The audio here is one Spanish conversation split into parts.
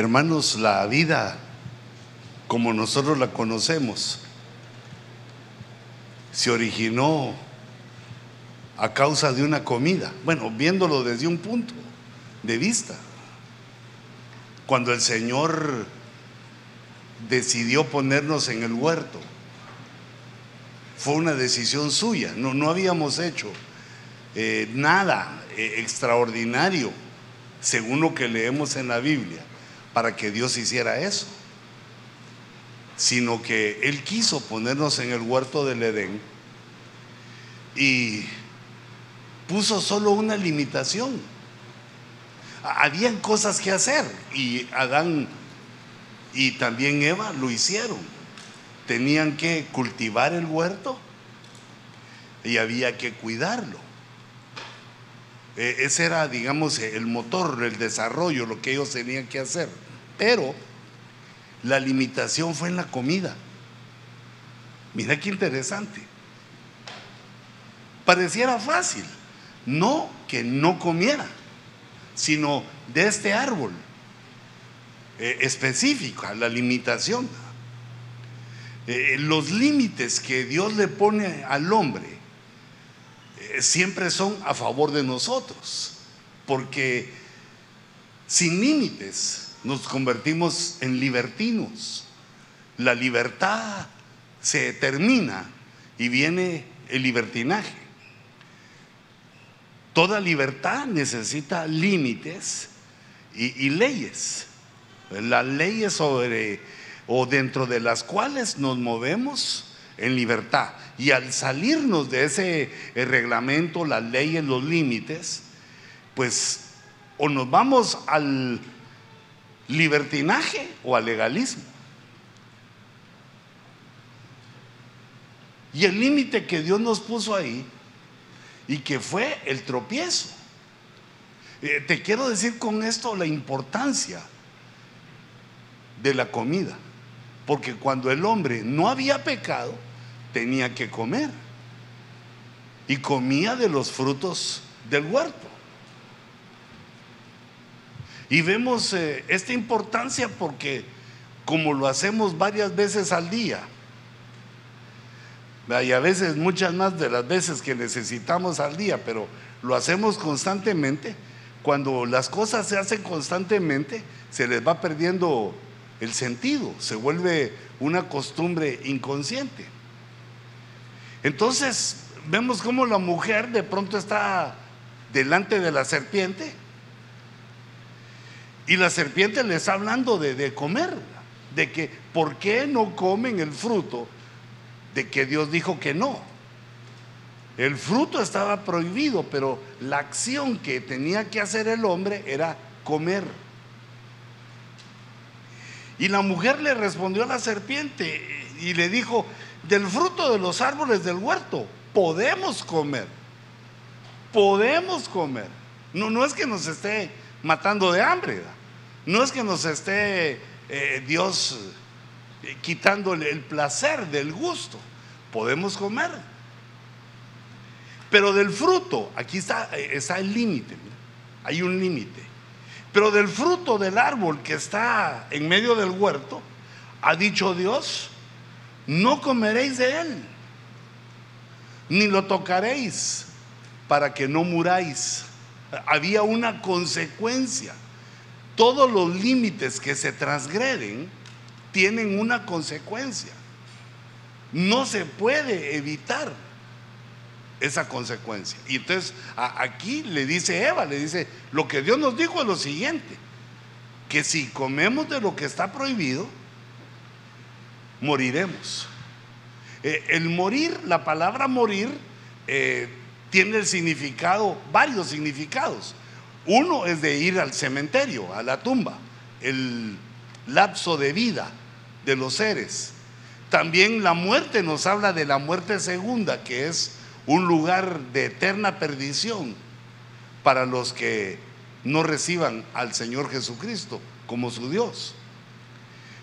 Hermanos, la vida como nosotros la conocemos se originó a causa de una comida. Bueno, viéndolo desde un punto de vista. Cuando el Señor decidió ponernos en el huerto, fue una decisión suya. No, no habíamos hecho eh, nada eh, extraordinario, según lo que leemos en la Biblia, para que Dios hiciera eso. Sino que Él quiso ponernos en el huerto del Edén y puso solo una limitación. Habían cosas que hacer y Adán y también Eva lo hicieron. Tenían que cultivar el huerto y había que cuidarlo. E, ese era, digamos, el motor, el desarrollo, lo que ellos tenían que hacer. Pero la limitación fue en la comida. Mira qué interesante. Pareciera fácil. No que no comiera, sino de este árbol eh, específico, la limitación. Eh, los límites que Dios le pone al hombre eh, siempre son a favor de nosotros, porque sin límites nos convertimos en libertinos. La libertad se termina y viene el libertinaje. Toda libertad necesita límites y, leyes. Las leyes sobre o dentro de las cuales nos movemos en libertad. Y al salirnos de ese eh, reglamento, las leyes, los límites, pues o nos vamos al libertinaje o al legalismo. Y el límite que Dios nos puso ahí y que fue el tropiezo. Eh, te quiero decir con esto la importancia de la comida, porque cuando el hombre no había pecado, tenía que comer y comía de los frutos del huerto. Y vemos eh, esta importancia porque como lo hacemos varias veces al día, y a veces muchas más de las veces que necesitamos al día, pero lo hacemos constantemente. Cuando las cosas se hacen constantemente, se les va perdiendo el sentido, se vuelve una costumbre inconsciente. Entonces, vemos cómo la mujer de pronto está delante de la serpiente y la serpiente le está hablando de, de comer, de que, ¿por qué no comen el fruto de que Dios dijo que no. El fruto estaba prohibido, pero la acción que tenía que hacer el hombre era comer. Y la mujer le respondió a la serpiente y le dijo, del fruto de los árboles del huerto podemos comer, podemos comer. No, no es que nos esté matando de hambre, no es que nos esté eh, Dios eh, quitándole el placer del gusto. Podemos comer. Pero del fruto, aquí está, eh, está el límite, hay un límite. Pero del fruto del árbol que está en medio del huerto, ha dicho Dios, no comeréis de él, ni lo tocaréis para que no muráis. Había una consecuencia. Todos los límites que se transgreden tienen una consecuencia. No se puede evitar esa consecuencia. Y entonces aquí le dice Eva, le dice, lo que Dios nos dijo es lo siguiente, que si comemos de lo que está prohibido, moriremos. Eh, el morir, la palabra morir, eh, tiene el significado, varios significados. Uno es de ir al cementerio, a la tumba, el lapso de vida de los seres. También la muerte nos habla de la muerte segunda, que es un lugar de eterna perdición para los que no reciban al Señor Jesucristo como su Dios.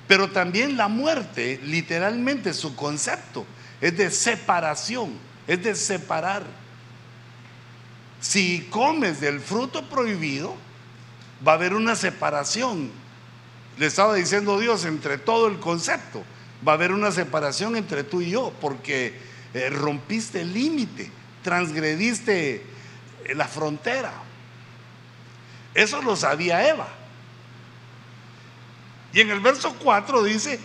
Pero también la muerte, literalmente su concepto, es de separación, es de separar. Si comes del fruto prohibido, va a haber una separación le estaba diciendo Dios, entre todo el concepto, va a haber una separación entre tú y yo, porque eh, rompiste el límite, transgrediste eh, la frontera. Eso lo sabía Eva. Y en el verso 4 dice,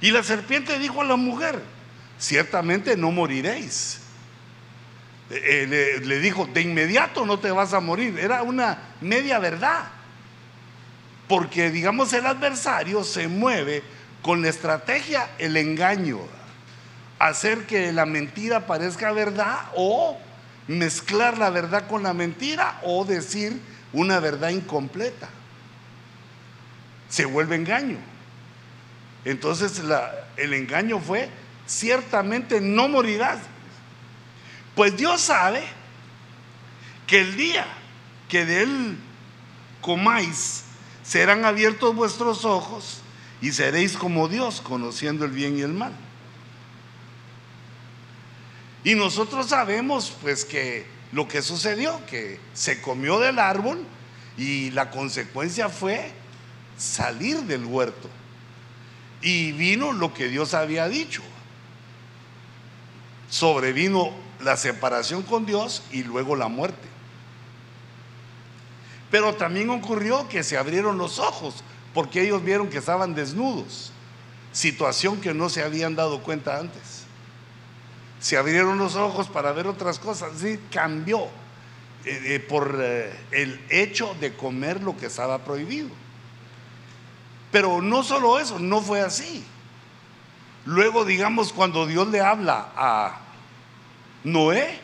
y la serpiente dijo a la mujer, ciertamente no moriréis. Eh, le, dijo, de inmediato no te vas a morir. Era una media verdad. Porque, digamos, el adversario se mueve con la estrategia, el engaño. Hacer que la mentira parezca verdad o mezclar la verdad con la mentira o decir una verdad incompleta. Se vuelve engaño. Entonces el engaño fue, ciertamente no morirás. Pues Dios sabe que el día que de él comáis, serán abiertos vuestros ojos y seréis como Dios, conociendo el bien y el mal. Y nosotros sabemos pues que lo que sucedió, que se comió del árbol y la consecuencia fue salir del huerto. Y vino lo que Dios había dicho. Sobrevino la separación con Dios y luego la muerte. Pero también ocurrió que se abrieron los ojos porque ellos vieron que estaban desnudos, situación que no se habían dado cuenta antes. Se abrieron los ojos para ver otras cosas, sí, cambió eh, eh, por eh, el hecho de comer lo que estaba prohibido. Pero no solo eso, no fue así. Luego, digamos, cuando Dios le habla a Noé,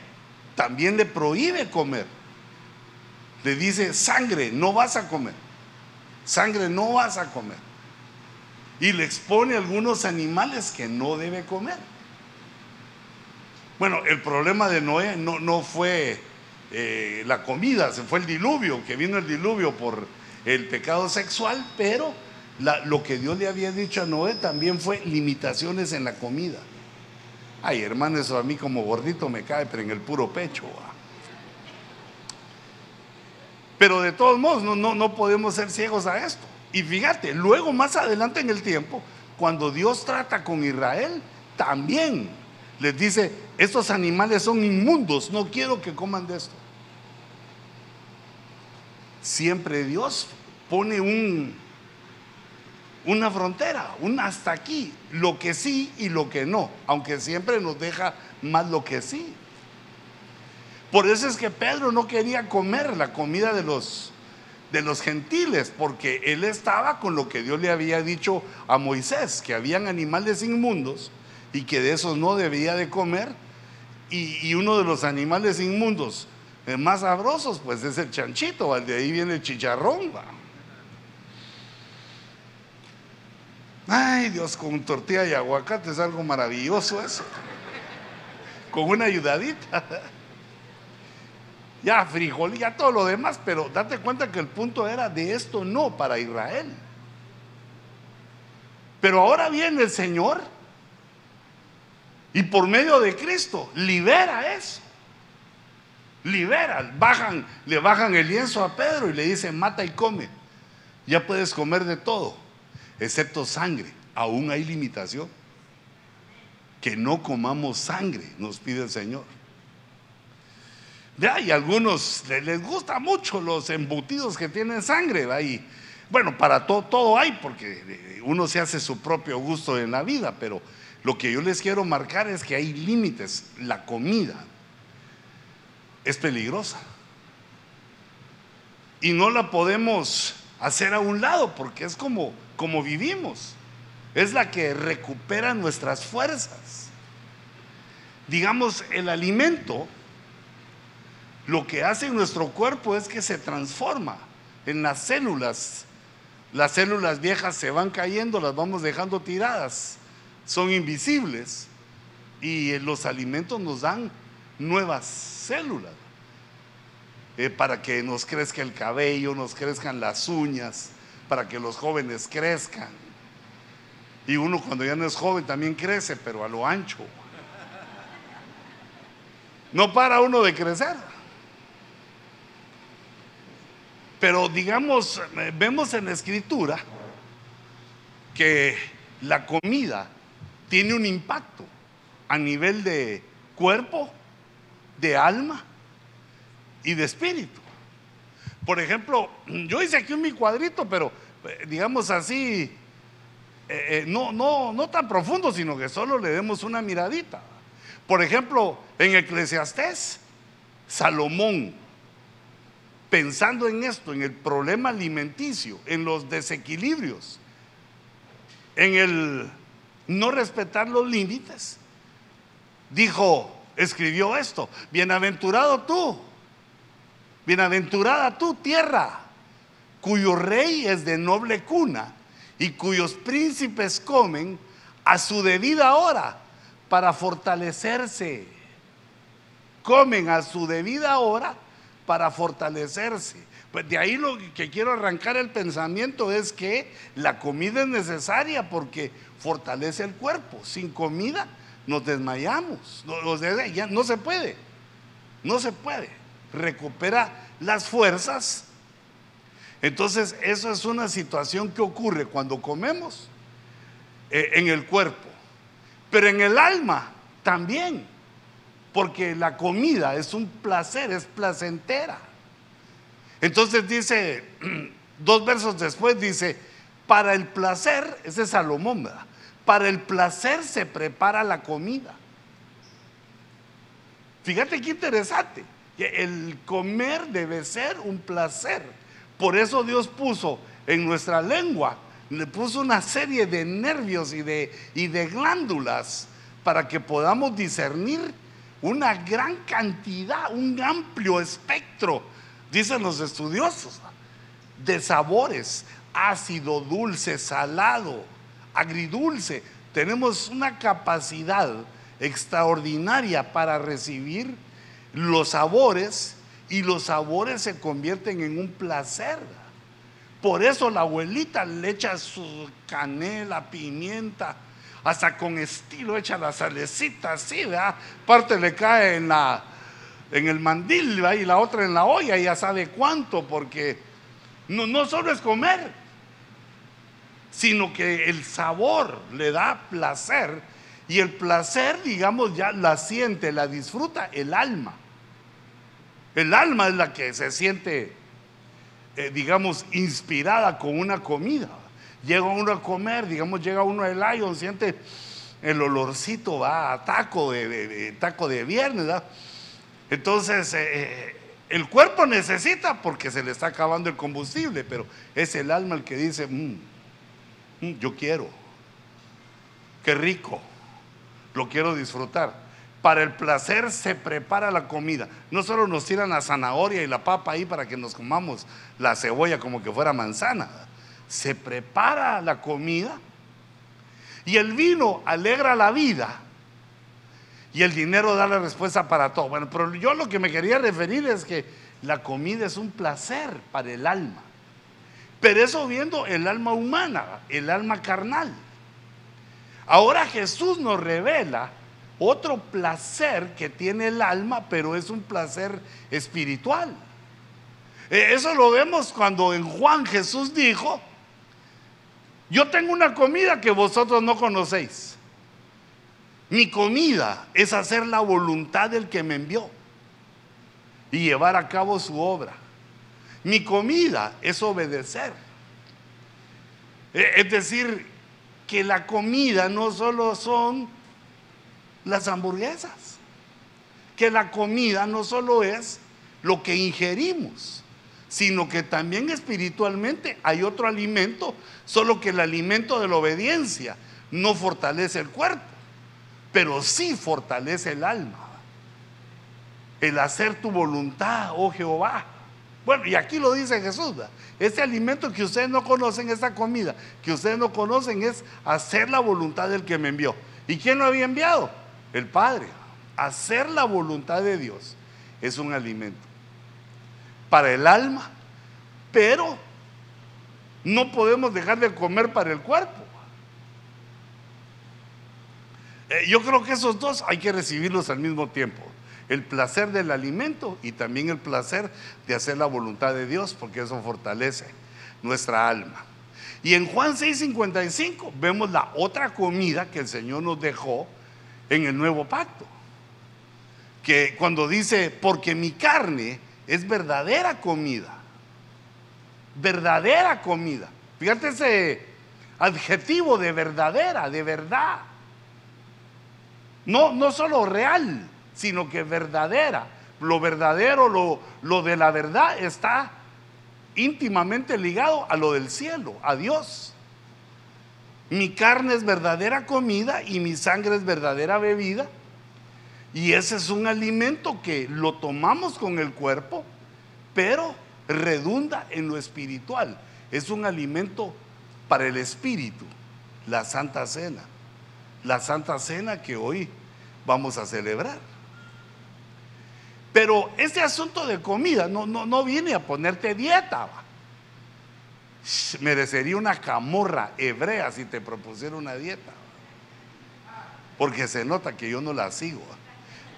también le prohíbe comer. Le dice, sangre, no vas a comer. Sangre, no vas a comer. Y le expone algunos animales que no debe comer. Bueno, el problema de Noé no, no fue eh, la comida, se fue el diluvio, que vino el diluvio por el pecado sexual, pero lo que Dios le había dicho a Noé también fue limitaciones en la comida. Ay, hermano, eso a mí como gordito me cae, pero en el puro pecho. Pero de todos modos, no, no, no podemos ser ciegos a esto. Y fíjate, luego más adelante en el tiempo, cuando Dios trata con Israel, también les dice, estos animales son inmundos, no quiero que coman de esto. Siempre Dios pone un, una frontera, un hasta aquí, lo que sí y lo que no, aunque siempre nos deja más lo que sí. Por eso es que Pedro no quería comer la comida de los de los gentiles, porque él estaba con lo que Dios le había dicho a Moisés, que habían animales inmundos y que de esos no debía de comer. Y, uno de los animales inmundos eh, más sabrosos, pues es el chanchito, de ahí viene el chicharrón. Ay, Dios, con tortilla y aguacate es algo maravilloso eso. Con una ayudadita. Ya frijol, ya todo lo demás, pero date cuenta que el punto era de esto no para Israel. Pero ahora viene el Señor y por medio de Cristo libera eso. Libera, bajan, le bajan el lienzo a Pedro y le dicen, mata y come. Ya puedes comer de todo excepto sangre. Aún hay limitación. Que no comamos sangre, nos pide el Señor. Ya, y algunos les gusta mucho los embutidos que tienen sangre. Y, bueno, para todo, todo hay, porque uno se hace su propio gusto en la vida, pero lo que yo les quiero marcar es que hay límites. La comida es peligrosa. Y no la podemos hacer a un lado, porque es como como vivimos. Es la que recupera nuestras fuerzas. Digamos, el alimento, lo que hace en nuestro cuerpo es que se transforma en las células. Las células viejas se van cayendo, las vamos dejando tiradas, son invisibles y los alimentos nos dan nuevas células eh, para que nos crezca el cabello, nos crezcan las uñas, para que los jóvenes crezcan. Y uno cuando ya no es joven también crece, pero a lo ancho. No para uno de crecer. Pero digamos, vemos en la escritura que la comida tiene un impacto a nivel de cuerpo, de alma y de espíritu. Por ejemplo, yo hice aquí un mi cuadrito, pero eh, digamos así, eh, eh, no, no, no tan profundo, sino que solo le demos una miradita. Por ejemplo, en Eclesiastés, Salomón, pensando en esto, en el problema alimenticio, en los desequilibrios, en el no respetar los límites, dijo, escribió esto, bienaventurado tú, bienaventurada tú tierra, cuyo rey es de noble cuna y cuyos príncipes comen a su debida hora para fortalecerse. Comen a su debida hora para fortalecerse. Pues de ahí lo que quiero arrancar el pensamiento es que la comida es necesaria porque fortalece el cuerpo. Sin comida nos desmayamos. No, no se puede. No se puede. Recupera las fuerzas. Entonces, eso es una situación que ocurre cuando comemos eh, en el cuerpo. Pero en el alma también. Porque la comida es un placer, es placentera. Entonces dice, dos versos después dice, para el placer, ese es Salomón, ¿verdad? Para el placer se prepara la comida. Fíjate qué interesante. El comer debe ser un placer. Por eso Dios puso en nuestra lengua, le puso una serie de nervios y de, y de glándulas para que podamos discernir una gran cantidad, un amplio espectro, dicen los estudiosos, de sabores, ácido, dulce, salado, agridulce. Tenemos una capacidad extraordinaria para recibir los sabores y los sabores se convierten en un placer. Por eso la abuelita le echa su canela, pimienta, hasta con estilo echa la salecita así, ¿verdad? Parte le cae en, la, en el mandil y la otra en la olla, ya sabe cuánto, porque no, no solo es comer, sino que el sabor le da placer y el placer, digamos, ya la siente, la disfruta el alma. El alma es la que se siente, eh, digamos, inspirada con una comida. Llega uno a comer, digamos, llega uno al Lion, siente el olorcito, va a taco de, taco de viernes, ¿verdad? Entonces, eh, eh, el cuerpo necesita porque se le está acabando el combustible, pero es el alma el que dice, mm, mm, yo quiero, qué rico, lo quiero disfrutar para el placer se prepara la comida. No solo nos tiran la zanahoria y la papa ahí para que nos comamos la cebolla como que fuera manzana. Se prepara la comida y el vino alegra la vida y el dinero da la respuesta para todo. Bueno, pero yo lo que me quería referir es que la comida es un placer para el alma. Pero eso viendo el alma humana, el alma carnal. Ahora Jesús nos revela otro placer que tiene el alma, pero es un placer espiritual. Eh, eso lo vemos cuando en Juan Jesús dijo, yo tengo una comida que vosotros no conocéis. Mi comida es hacer la voluntad del que me envió y llevar a cabo su obra. Mi comida es obedecer. Eh, es decir, que la comida no solo son las hamburguesas. Que la comida no solo es lo que ingerimos, sino que también espiritualmente hay otro alimento, solo que el alimento de la obediencia no fortalece el cuerpo, pero sí fortalece el alma. El hacer tu voluntad, oh Jehová. Bueno, y aquí lo dice Jesús. Este alimento que ustedes no conocen, esta comida que ustedes no conocen es hacer la voluntad del que me envió. ¿Y quién lo había enviado? El Padre. Hacer la voluntad de Dios es un alimento para el alma, pero no podemos dejar de comer para el cuerpo. Eh, yo creo que esos dos hay que recibirlos al mismo tiempo. El placer del alimento y también el placer de hacer la voluntad de Dios, porque eso fortalece nuestra alma. Y en Juan 6:55 vemos la otra comida que el Señor nos dejó en el nuevo pacto. Que cuando dice, porque mi carne es verdadera comida. Verdadera comida. Fíjate ese adjetivo de verdadera, de verdad. No, no solo real, sino que verdadera. Lo verdadero, lo, lo de la verdad está íntimamente ligado a lo del cielo, a Dios. Mi carne es verdadera comida y mi sangre es verdadera bebida. Y ese es un alimento que lo tomamos con el cuerpo, pero redunda en lo espiritual. Es un alimento para el espíritu, la Santa Cena. La Santa Cena que hoy vamos a celebrar. Pero este asunto de comida no, no, no viene a ponerte dieta. Merecería una camorra hebrea si te propusiera una dieta. Porque se nota que yo no la sigo.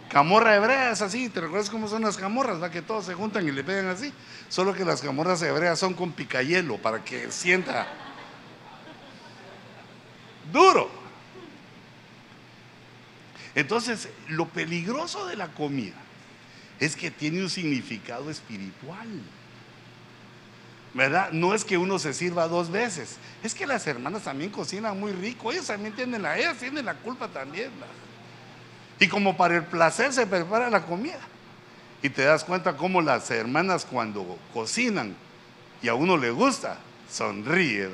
Camorra hebrea es así, ¿te recuerdas cómo son las camorras? ¿va? Que todos se juntan y le pegan así. Solo que las camorras hebreas son con picayelo para que sienta duro. Entonces, lo peligroso de la comida es que tiene un significado espiritual. ¿Verdad? No es que uno se sirva dos veces. Es que las hermanas también cocinan muy rico. Ellas también tienen la, ellas tienen la culpa también. Y como para el placer se prepara la comida. Y te das cuenta cómo las hermanas cuando cocinan y a uno le gusta, sonríe,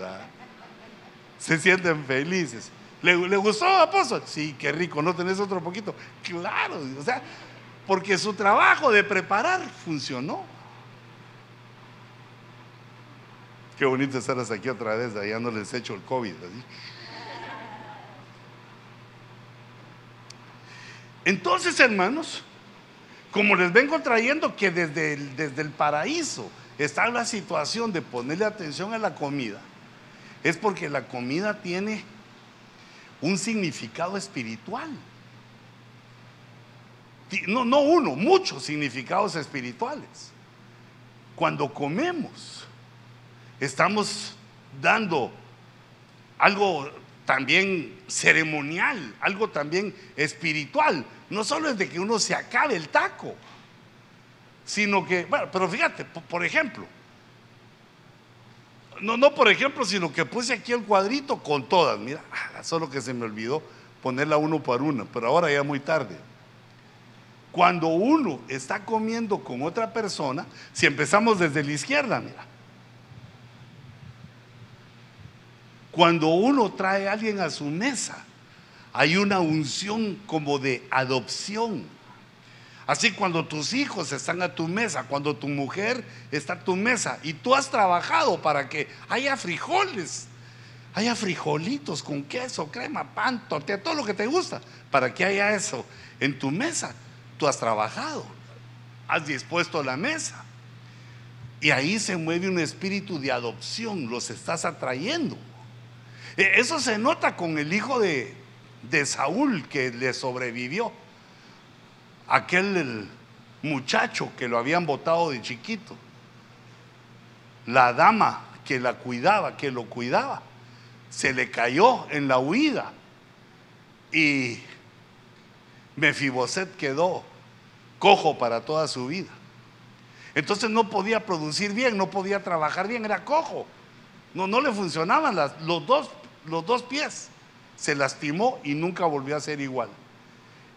Se sienten felices. ¿Le, ¿Le, gustó, apóstol? Sí, qué rico, ¿no tenés otro poquito? Claro, o sea, porque su trabajo de preparar funcionó. Qué bonito estar hasta aquí otra vez, ya no les he hecho el COVID. Entonces, hermanos, como les vengo trayendo que desde el, desde el paraíso está la situación de ponerle atención a la comida, es porque la comida tiene un significado espiritual no, no uno, muchos significados espirituales. Cuando comemos, estamos dando algo también ceremonial, algo también espiritual. No solo es de que uno se acabe el taco, sino que, bueno, pero fíjate, por ejemplo, no, no por ejemplo, sino que puse aquí el cuadrito con todas, mira, ah, solo que se me olvidó ponerla uno por uno, pero ahora ya muy tarde. Cuando uno está comiendo con otra persona, si empezamos desde la izquierda, mira. Cuando uno trae a alguien a su mesa, hay una unción como de adopción. Así cuando tus hijos están a tu mesa, cuando tu mujer está a tu mesa y tú has trabajado para que haya frijoles, haya frijolitos con queso, crema, pan, tortilla, todo lo que te gusta, para que haya eso en tu mesa tú has trabajado, has dispuesto la mesa. Y ahí se mueve un espíritu de adopción, los estás atrayendo. E, eso se nota con el hijo de, de Saúl que le sobrevivió. Aquel muchacho que lo habían botado de chiquito. La dama que la cuidaba, que lo cuidaba, se le cayó en la huida. Y Mefiboset quedó cojo para toda su vida. Entonces no podía producir bien, no podía trabajar bien, era cojo. No, no le funcionaban los, dos, los dos pies. Se lastimó y nunca volvió a ser igual.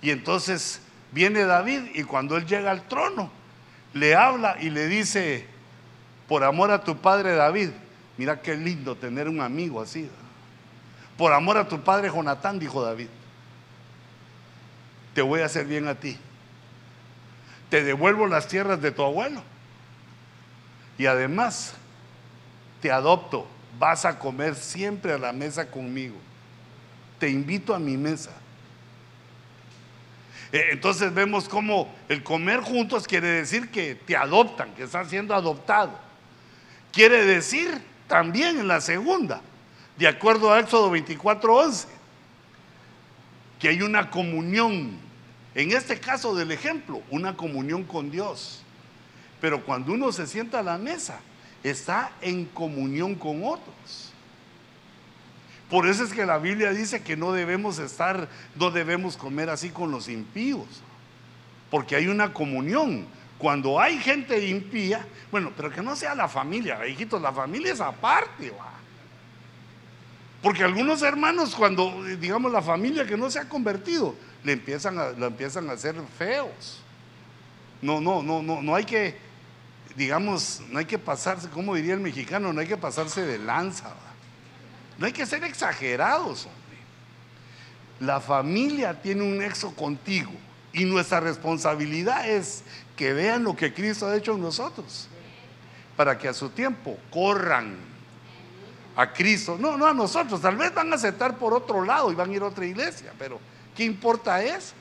Y entonces viene David y cuando él llega al trono, le habla y le dice, por amor a tu padre David, mira qué lindo tener un amigo así. Por amor a tu padre Jonatán, dijo David te voy a hacer bien a ti. Te devuelvo las tierras de tu abuelo. Y además, te adopto. Vas a comer siempre a la mesa conmigo. Te invito a mi mesa. Eh, entonces vemos cómo el comer juntos quiere decir que te adoptan, que estás siendo adoptado. Quiere decir también en la segunda, de acuerdo a Éxodo 24:11, que hay una comunión en este caso del ejemplo, una comunión con Dios. Pero cuando uno se sienta a la mesa, está en comunión con otros. Por eso es que la Biblia dice que no debemos estar, no debemos comer así con los impíos, porque hay una comunión. Cuando hay gente impía, bueno, pero que no sea la familia, hijitos, la familia es aparte, va. Porque algunos hermanos, cuando, digamos, la familia que no se ha convertido, le empiezan a, lo empiezan a hacer feos. No, no, no, no, no hay que, digamos, no hay que pasarse, como diría el mexicano, no hay que pasarse de lanza. No hay que ser exagerados, hombre. La familia tiene un nexo contigo y nuestra responsabilidad es que vean lo que Cristo ha hecho en nosotros, para que a su tiempo corran a Cristo. No, no a nosotros, tal vez van a aceptar por otro lado y van a ir a otra iglesia, pero ¿qué importa eso?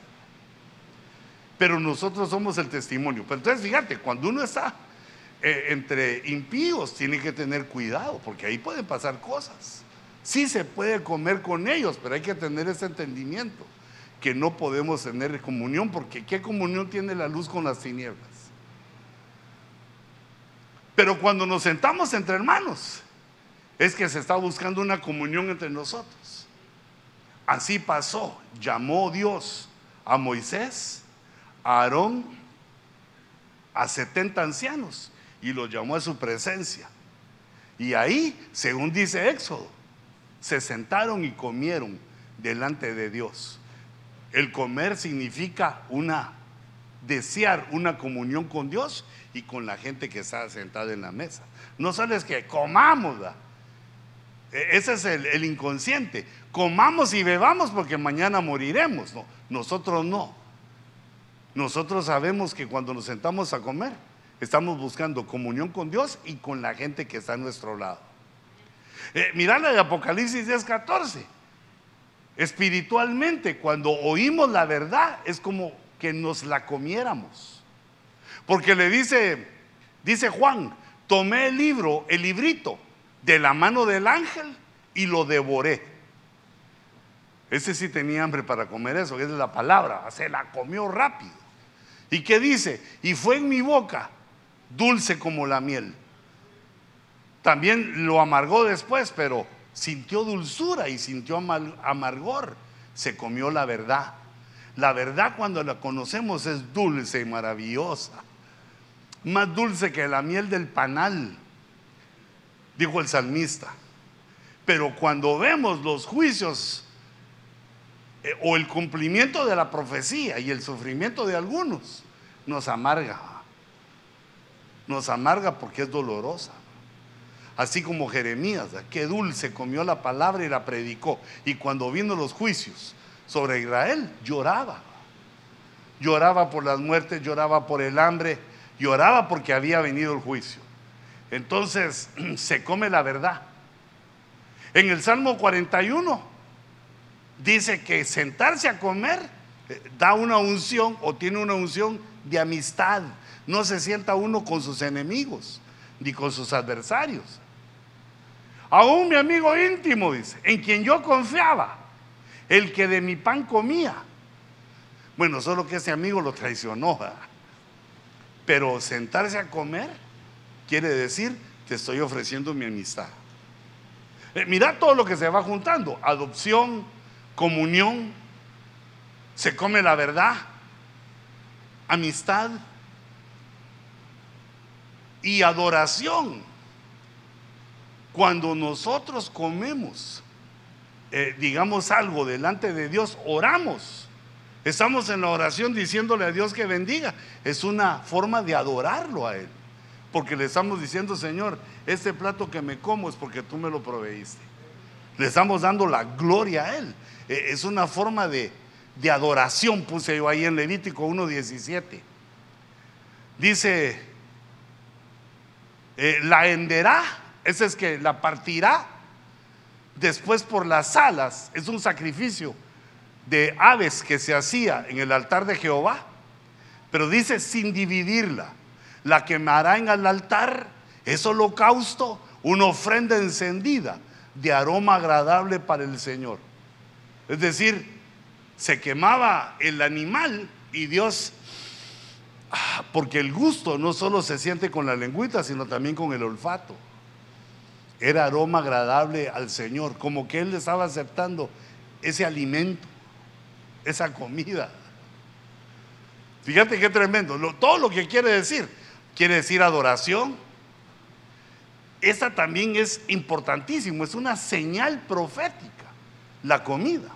Pero nosotros somos el testimonio. Pero entonces fíjate, cuando uno está eh, entre impíos, tiene que tener cuidado, porque ahí pueden pasar cosas. Sí se puede comer con ellos, pero hay que tener ese entendimiento que no podemos tener comunión, porque ¿qué comunión tiene la luz con las tinieblas? Pero cuando nos sentamos entre hermanos, es que se está buscando una comunión entre nosotros. Así pasó, llamó Dios a Moisés, a Aarón, a 70 ancianos y los llamó a su presencia. Y ahí, según dice Éxodo, se sentaron y comieron delante de Dios. El comer significa una desear una comunión con Dios y con la gente que está sentada en la mesa. No solo es que comamos, e, ese es el, el, inconsciente. Comamos y bebamos porque mañana moriremos. No, nosotros no. Nosotros sabemos que cuando nos sentamos a comer, estamos buscando comunión con Dios y con la gente que está a nuestro lado. Eh, mirá la de Apocalipsis 10:14. Espiritualmente, cuando oímos la verdad, es como que nos la comiéramos. Porque le dice, dice Juan, tomé el libro, el librito, de la mano del ángel y lo devoré. Ese sí tenía hambre para comer eso, es la palabra, se la comió rápido. ¿Y qué dice? Y fue en mi boca dulce como la miel. También lo amargó después, pero sintió dulzura y sintió amargor. Se comió la verdad. La verdad cuando la conocemos es dulce y maravillosa. Más dulce que la miel del panal, dijo el salmista. Pero cuando vemos los juicios eh, o el cumplimiento de la profecía y el sufrimiento de algunos, nos amarga. Nos amarga porque es dolorosa así como Jeremías, qué dulce comió la palabra y la predicó. Y cuando vino los juicios sobre Israel, lloraba. Lloraba por las muertes, lloraba por el hambre, lloraba porque había venido el juicio. Entonces se come la verdad. En el Salmo 41 dice que sentarse a comer eh, da una unción o tiene una unción de amistad. No se sienta uno con sus enemigos ni con sus adversarios. Aún mi amigo íntimo, dice, en quien yo confiaba, el que de mi pan comía. Bueno, solo que ese amigo lo traicionó. Pero sentarse a comer quiere decir, te estoy ofreciendo mi amistad. Eh, mira todo lo que se va juntando. Adopción, comunión, se come la verdad, amistad y adoración. Cuando nosotros comemos, eh, digamos algo delante de Dios, oramos. Estamos en la oración diciéndole a Dios que bendiga. Es una forma de adorarlo a Él. Porque le estamos diciendo, Señor, este plato que me como es porque tú me lo proveíste. Le estamos dando la gloria a Él. Eh, es una forma de, adoración, puse yo ahí en Levítico 1.17. Dice, eh, la enderá ese es que la partirá después por las alas. Es un sacrificio de aves que se hacía en el altar de Jehová. Pero dice sin dividirla. La quemará en el altar es holocausto, una ofrenda encendida de aroma agradable para el Señor. Es decir, se quemaba el animal y Dios, porque el gusto no solo se siente con la lengüita, sino también con el olfato. era aroma agradable al Señor, como que Él estaba aceptando ese alimento, esa comida. Fíjate qué tremendo, todo lo que quiere decir, quiere decir adoración. Esta también es importantísimo, es una señal profética, la comida.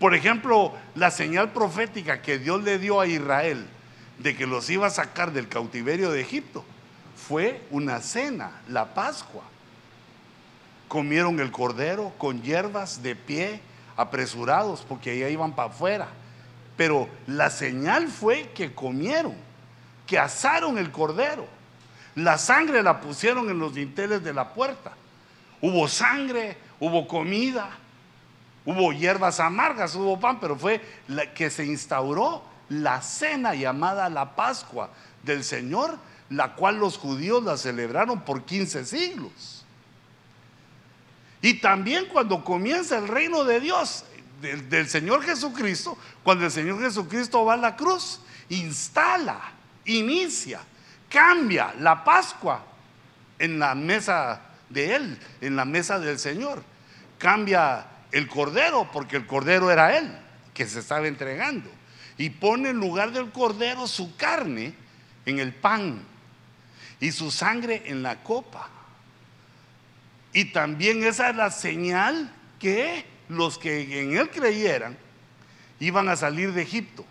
Por ejemplo, la señal profética que Dios le dio a Israel de que los iba a sacar del cautiverio de Egipto fue una cena, la Pascua. Comieron el cordero con hierbas de pie, apresurados, porque ya iban para afuera. Pero la señal fue que comieron, que asaron el cordero. La sangre la pusieron en los dinteles de la puerta. Hubo sangre, hubo comida, hubo hierbas amargas, hubo pan, pero fue que se instauró la cena llamada la Pascua del Señor, la cual los judíos la celebraron por 15 siglos. Y también cuando comienza el reino de Dios, del, Señor Jesucristo, cuando el Señor Jesucristo va a la cruz, instala, inicia, cambia la Pascua en la mesa de Él, en la mesa del Señor. Cambia el cordero, porque el cordero era Él que se estaba entregando y pone en lugar del cordero su carne en el pan y su sangre en la copa. Y también esa es la señal que los que en él creyeran iban a salir de Egipto.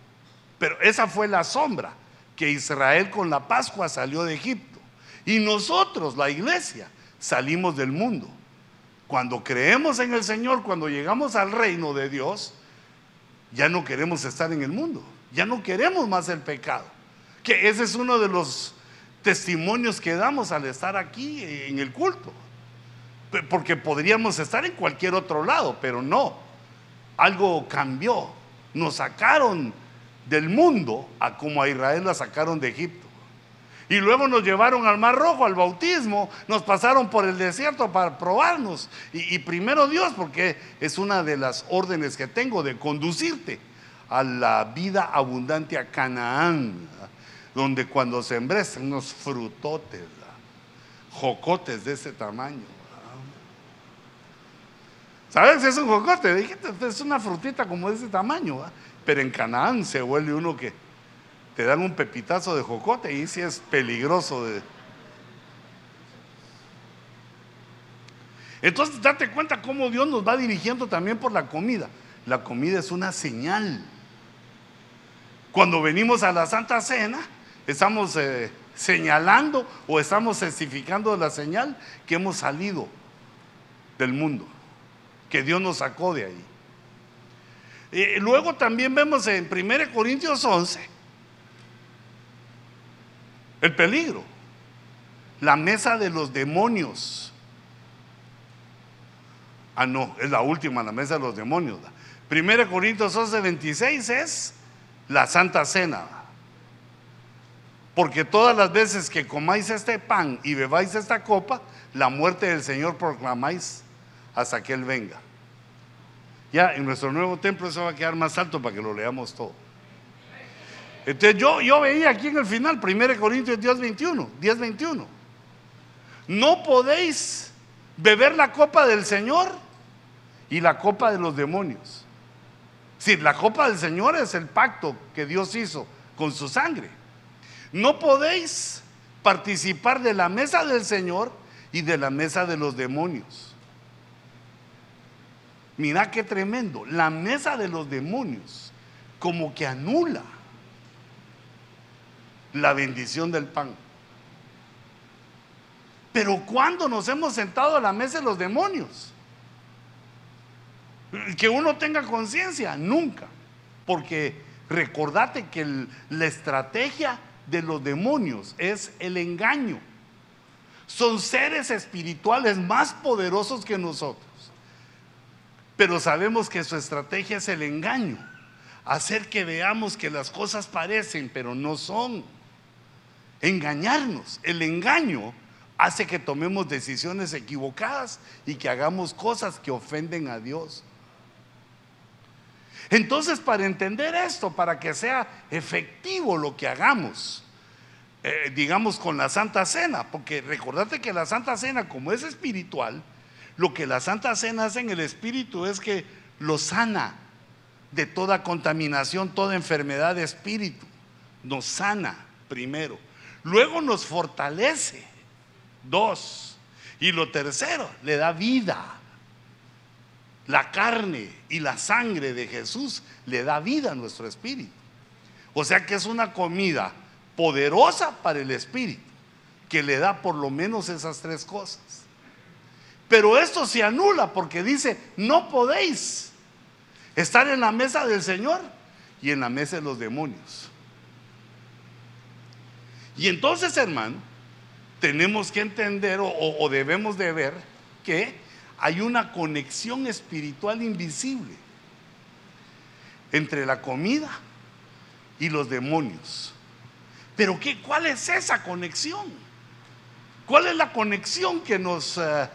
Pero esa fue la sombra, que Israel con la Pascua salió de Egipto. Y nosotros, la iglesia, salimos del mundo. Cuando creemos en el Señor, cuando llegamos al reino de Dios, ya no queremos estar en el mundo, ya no queremos más el pecado. Que ese es uno de los testimonios que damos al estar aquí en el culto. Porque podríamos estar en cualquier otro lado, pero no. Algo cambió. Nos sacaron del mundo a como a Israel la sacaron de Egipto. Y luego nos llevaron al Mar Rojo, al bautismo, nos pasaron por el desierto para probarnos. Y, primero Dios, porque es una de las órdenes que tengo de conducirte a la vida abundante a Canaán, donde cuando sembres unos frutotes, jocotes de ese tamaño. ¿Sabes si es un jocote? Es una frutita como de ese tamaño, pero en Canaán se vuelve uno que te dan un pepitazo de jocote y si es peligroso. De... Entonces date cuenta cómo Dios nos va dirigiendo también por la comida. La comida es una señal. Cuando venimos a la Santa Cena, estamos eh, señalando o estamos certificando la señal que hemos salido del mundo, que Dios nos sacó de ahí. Y luego también vemos en 1 Corintios 11 el peligro. La mesa de los demonios. Ah, no, es la última, la mesa de los demonios. Primero Corintios 11, 26 es la Santa Cena. Porque todas las veces que comáis este pan y bebáis esta copa, la muerte del Señor proclamáis hasta que Él venga. Ya en nuestro nuevo templo eso va a quedar más alto para que lo leamos todo. Entonces yo, yo veía aquí en el final, 1 Corintios 10, 21, 10, 21. No podéis beber la copa del Señor y la copa de los demonios. Si la copa del Señor es el pacto que Dios hizo con su sangre. No podéis participar de la mesa del Señor y de la mesa de los demonios. Mira qué tremendo. La mesa de los demonios como que anula la bendición del pan. Pero cuando nos hemos sentado a la mesa de los demonios? Que uno tenga conciencia, nunca. Porque recordate que la estrategia de los demonios es el engaño. Son seres espirituales más poderosos que nosotros. Pero sabemos que su estrategia es el engaño. Hacer que veamos que las cosas parecen, pero no son engañarnos. El engaño hace que tomemos decisiones equivocadas y que hagamos cosas que ofenden a Dios. Entonces, para entender esto, para que sea efectivo lo que hagamos, eh, digamos, con la Santa Cena, porque recordate que la Santa Cena, como es espiritual, lo que la Santa Cena hace en el espíritu es que lo sana de toda contaminación, toda enfermedad de espíritu. Nos sana primero. Luego nos fortalece. Dos. Y lo tercero, le da vida. La carne y la sangre de Jesús le da vida a nuestro espíritu. O sea que es una comida poderosa para el espíritu, que le da por lo menos esas tres cosas. Pero esto se anula porque dice, no podéis estar en la mesa del Señor y en la mesa de los demonios. Y entonces, hermano, tenemos que entender o, debemos de ver que hay una conexión espiritual invisible entre la comida y los demonios. Pero ¿qué, ¿cuál es esa conexión? ¿Cuál es la conexión que nos, eh,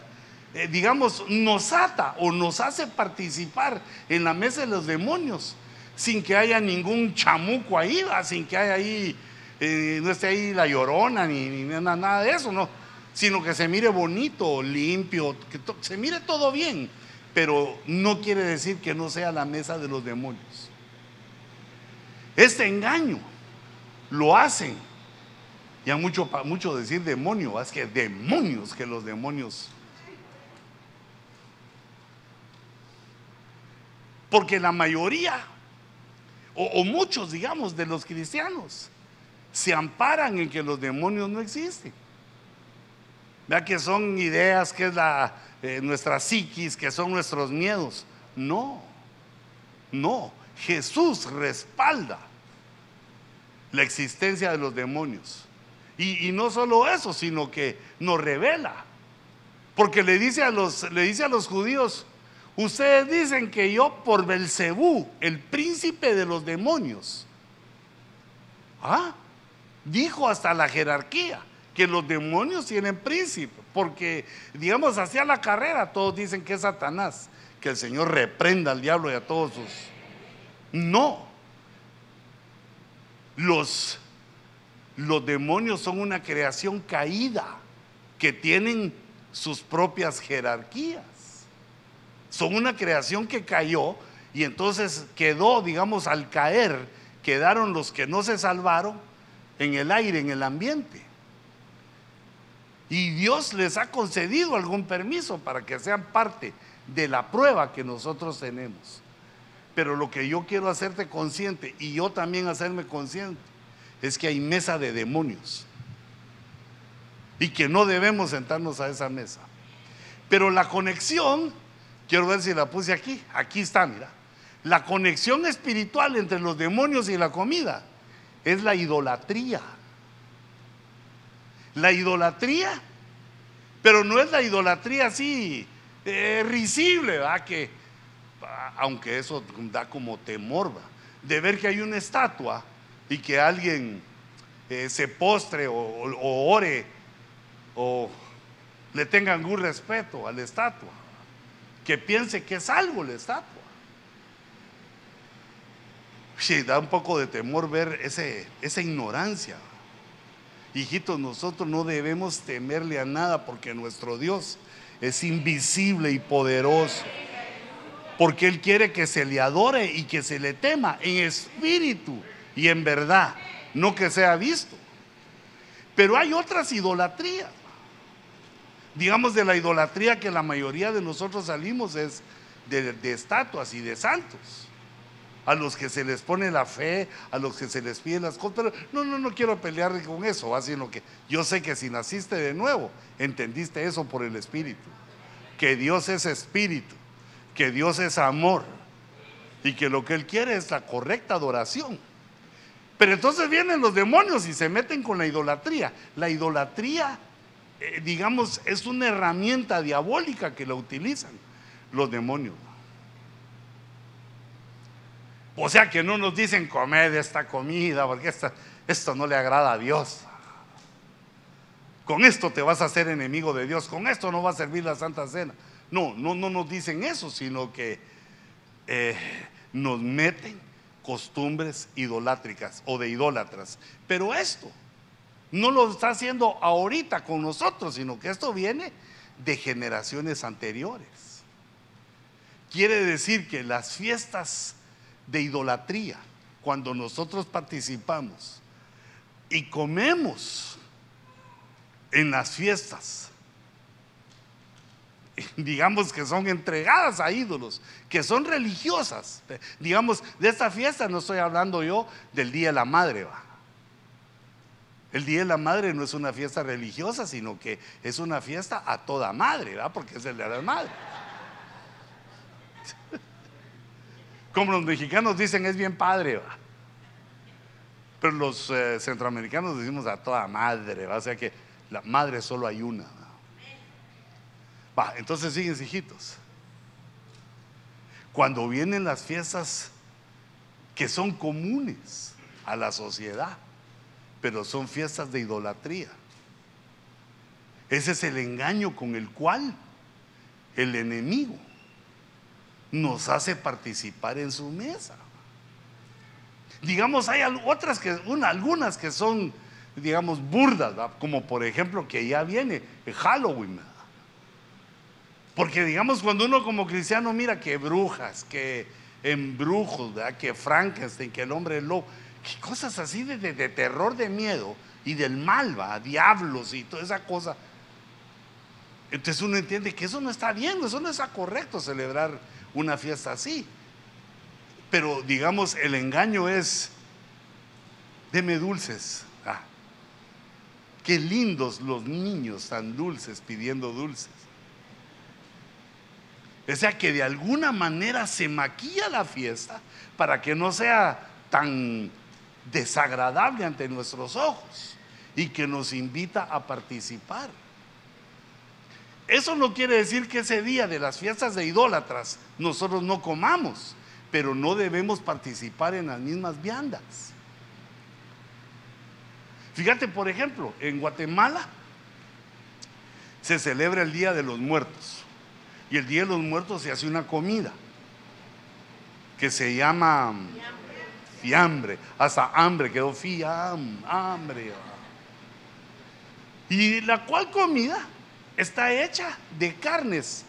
eh, digamos, nos ata o nos hace participar en la mesa de los demonios sin que haya ningún chamuco ahí, sin que haya ahí, eh, no esté ahí la llorona ni, nada de eso, no, sino que se mire bonito, limpio, que se mire todo bien, pero no quiere decir que no sea la mesa de los demonios. Este engaño lo hacen. Ya mucho, mucho decir demonio, es que demonios que los demonios. Porque la mayoría, o, muchos, digamos, de los cristianos, se amparan en que los demonios no existen. Vea que son ideas, que es la, eh, nuestra psiquis, que son nuestros miedos. No, no. Jesús respalda la existencia de los demonios. Y, no solo eso, sino que nos revela. Porque le dice a los, le dice a los judíos, ustedes dicen que yo por Belcebú, el príncipe de los demonios, ¿ah? Dijo hasta la jerarquía que los demonios tienen príncipe, porque digamos hacia la carrera todos dicen que es Satanás, que el Señor reprenda al diablo y a todos sus... No, los, los demonios son una creación caída que tienen sus propias jerarquías. Son una creación que cayó y entonces quedó, digamos, al caer, quedaron los que no se salvaron en el aire, en el ambiente. Y Dios les ha concedido algún permiso para que sean parte de la prueba que nosotros tenemos. Pero lo que yo quiero hacerte consciente y yo también hacerme consciente es que hay mesa de demonios y que no debemos sentarnos a esa mesa. Pero la conexión, quiero ver si la puse aquí, aquí está, mira. La conexión espiritual entre los demonios y la comida es la idolatría. La idolatría, pero no es la idolatría así eh, risible, ¿verdad? Que aunque eso da como temor, de ver que hay una estatua y que alguien eh, se postre o, ore o le tenga algún respeto a la estatua, que piense que es algo la estatua. Sí, da un poco de temor ver ese, esa ignorancia. Hijitos, nosotros no debemos temerle a nada porque nuestro Dios es invisible y poderoso porque Él quiere que se le adore y que se le tema en espíritu y en verdad, no que sea visto. Pero hay otras idolatrías. Digamos de la idolatría que la mayoría de nosotros salimos es de, estatuas y de santos. A los que se les pone la fe, a los que se les pide las cosas. No, no, no quiero pelear con eso, sino que yo sé que si naciste de nuevo, entendiste eso por el Espíritu. Que Dios es Espíritu que Dios es amor y que lo que Él quiere es la correcta adoración. Pero entonces vienen los demonios y se meten con la idolatría. La idolatría, eh, digamos, es una herramienta diabólica que la utilizan los demonios. O sea que no nos dicen comed esta comida porque esta, esto no le agrada a Dios. Con esto te vas a hacer enemigo de Dios, con esto no va a servir la Santa Cena. No, no, no nos dicen eso, sino que eh, nos meten costumbres idolátricas o de idólatras. Pero esto no lo está haciendo ahorita con nosotros, sino que esto viene de generaciones anteriores. Quiere decir que las fiestas de idolatría, cuando nosotros participamos y comemos en las fiestas, digamos que son entregadas a ídolos, que son religiosas. Digamos, de esta fiesta no estoy hablando yo del Día de la Madre, va. El Día de la Madre no es una fiesta religiosa, sino que es una fiesta a toda madre, ¿verdad? Porque es el Día de la Madre. Como los mexicanos dicen, es bien padre, ¿va? Pero los eh, centroamericanos decimos a toda madre, ¿va? O sea que la madre solo hay una. Va, entonces siguen hijitos. Cuando vienen las fiestas que son comunes a la sociedad, pero son fiestas de idolatría. Ese es el engaño con el cual el enemigo nos hace participar en su mesa. Digamos, hay otras que, algunas que son, digamos, burdas, como por ejemplo que ya viene Halloween. Porque digamos, cuando uno como cristiano mira que brujas, que embrujos, que Frankenstein, que el hombre lobo, cosas así de, de, terror, de miedo y del mal, va, diablos y toda esa cosa. Entonces uno entiende que eso no está bien, eso no está correcto celebrar una fiesta así. Pero digamos, el engaño es, deme dulces. Ah, qué lindos los niños tan dulces pidiendo dulces. O sea que de alguna manera se maquilla la fiesta para que no sea tan desagradable ante nuestros ojos y que nos invita a participar. Eso no quiere decir que ese día de las fiestas de idólatras nosotros no comamos, pero no debemos participar en las mismas viandas. Fíjate, por ejemplo, en Guatemala se celebra el Día de los Muertos y el Día de los Muertos se hace una comida que se llama fiambre, hasta hambre, quedó fiam, hambre. Y la cual comida está hecha de carnes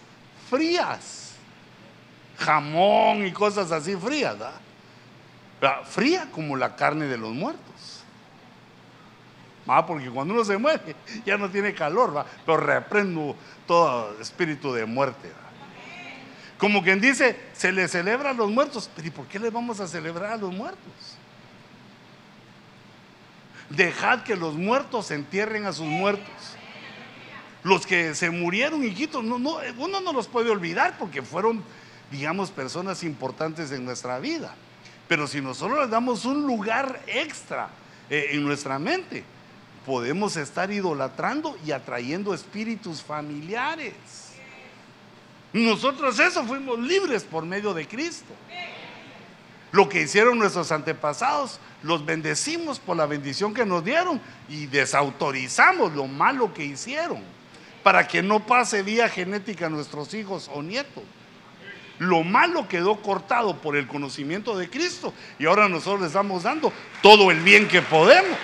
frías, jamón y cosas así frías, Fría como la carne de los muertos. ¿va? Porque cuando uno se muere ya no tiene calor, ¿va? pero reprendo todo espíritu de muerte. Como quien dice, se le celebra a los muertos. Pero ¿y por qué le vamos a celebrar a los muertos? Dejad que los muertos entierren a sus muertos. Los que se murieron, hijitos, no, no, uno no los puede olvidar porque fueron, digamos, personas importantes en nuestra vida. Pero si nosotros les damos un lugar extra eh, en nuestra mente, podemos estar idolatrando y atrayendo espíritus familiares. Nosotros eso fuimos libres por medio de Cristo. Lo que hicieron nuestros antepasados, los bendecimos por la bendición que nos dieron y desautorizamos lo malo que hicieron para que no pase vía genética a nuestros hijos o nietos. Lo malo quedó cortado por el conocimiento de Cristo y ahora nosotros les estamos dando todo el bien que podemos.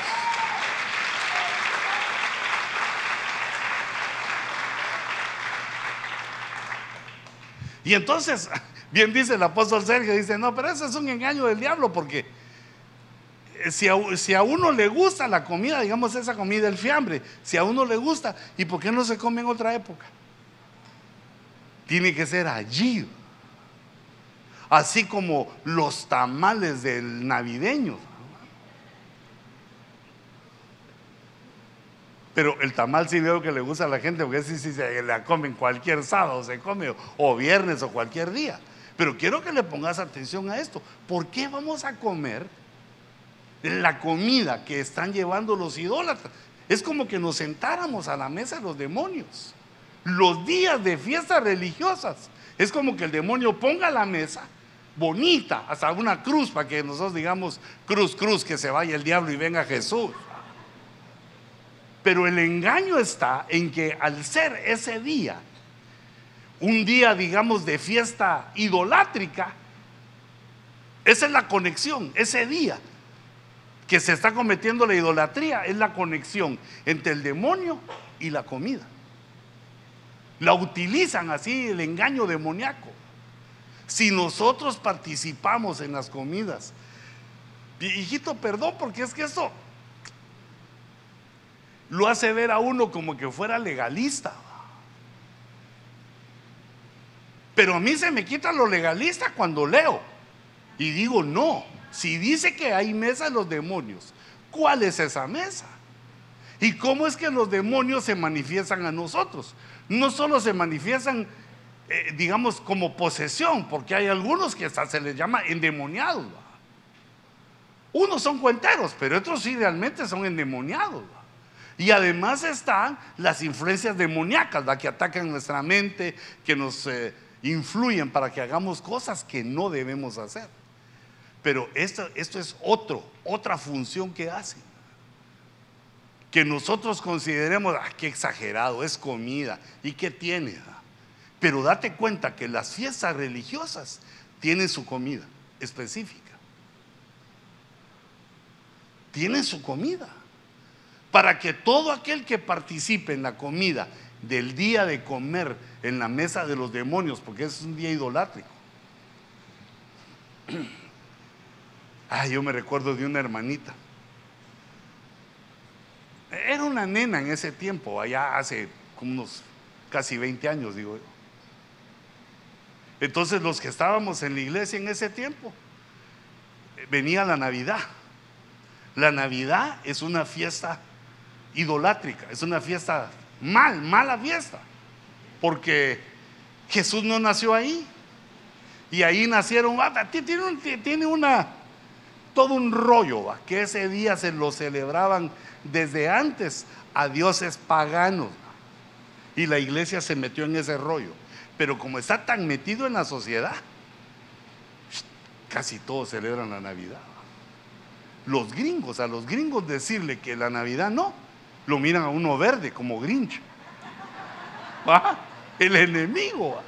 Y entonces, bien dice el apóstol Sergio, dice, no, pero ese es un engaño del diablo porque si a, uno le gusta la comida, digamos esa comida, el fiambre, si a uno le gusta, ¿y por qué no se come en otra época? Tiene que ser allí. Así como los tamales del navideño. Pero el tamal sí veo que le gusta a la gente, porque sí, sí se la comen cualquier sábado, se come, o viernes o cualquier día. Pero quiero que le pongas atención a esto. ¿Por qué vamos a comer la comida que están llevando los idólatras? Es como que nos sentáramos a la mesa de los demonios. Los días de fiestas religiosas. Es como que el demonio ponga la mesa bonita, hasta una cruz, para que nosotros digamos, cruz, cruz, que se vaya el diablo y venga Jesús. Pero el engaño está en que al ser ese día, un día, digamos, de fiesta idolátrica, esa es la conexión, ese día. Que se está cometiendo la idolatría es la conexión entre el demonio y la comida. La utilizan así el engaño demoníaco. Si nosotros participamos en las comidas, hijito, perdón, porque es que eso lo hace ver a uno como que fuera legalista. Pero a mí se me quita lo legalista cuando leo. Y digo, no, si dice que hay mesa de los demonios, ¿cuál es esa mesa? ¿Y cómo es que los demonios se manifiestan a nosotros? No solo se manifiestan, eh, digamos, como posesión, porque hay algunos que hasta se les llama endemoniados. Unos son cuenteros, pero otros sí realmente son endemoniados. Y además están las influencias demoníacas, las que atacan nuestra mente, que nos eh, influyen para que hagamos cosas que no debemos hacer. Pero esto, esto es otro, otra función que hacen. Que nosotros consideremos, ah, qué exagerado, es comida. ¿Y qué tiene? Ah? Pero date cuenta que las fiestas religiosas tienen su comida específica. Tienen su comida para que todo aquel que participe en la comida del día de comer en la mesa de los demonios, porque es un día idolátrico. Ah, yo me recuerdo de una hermanita. Era una nena en ese tiempo, allá hace como unos casi 20 años, digo yo. Entonces los que estábamos en la iglesia en ese tiempo, venía la Navidad. La Navidad es una fiesta idolátrica, es una fiesta mal, mala fiesta, porque Jesús no nació ahí. Y ahí nacieron, tiene, tiene una, todo un rollo, que ese día se lo celebraban desde antes a dioses paganos. Y la iglesia se metió en ese rollo. Pero como está tan metido en la sociedad, casi todos celebran la Navidad. Los gringos, a los gringos decirle que la Navidad no, lo miran a uno verde como Grinch. El enemigo.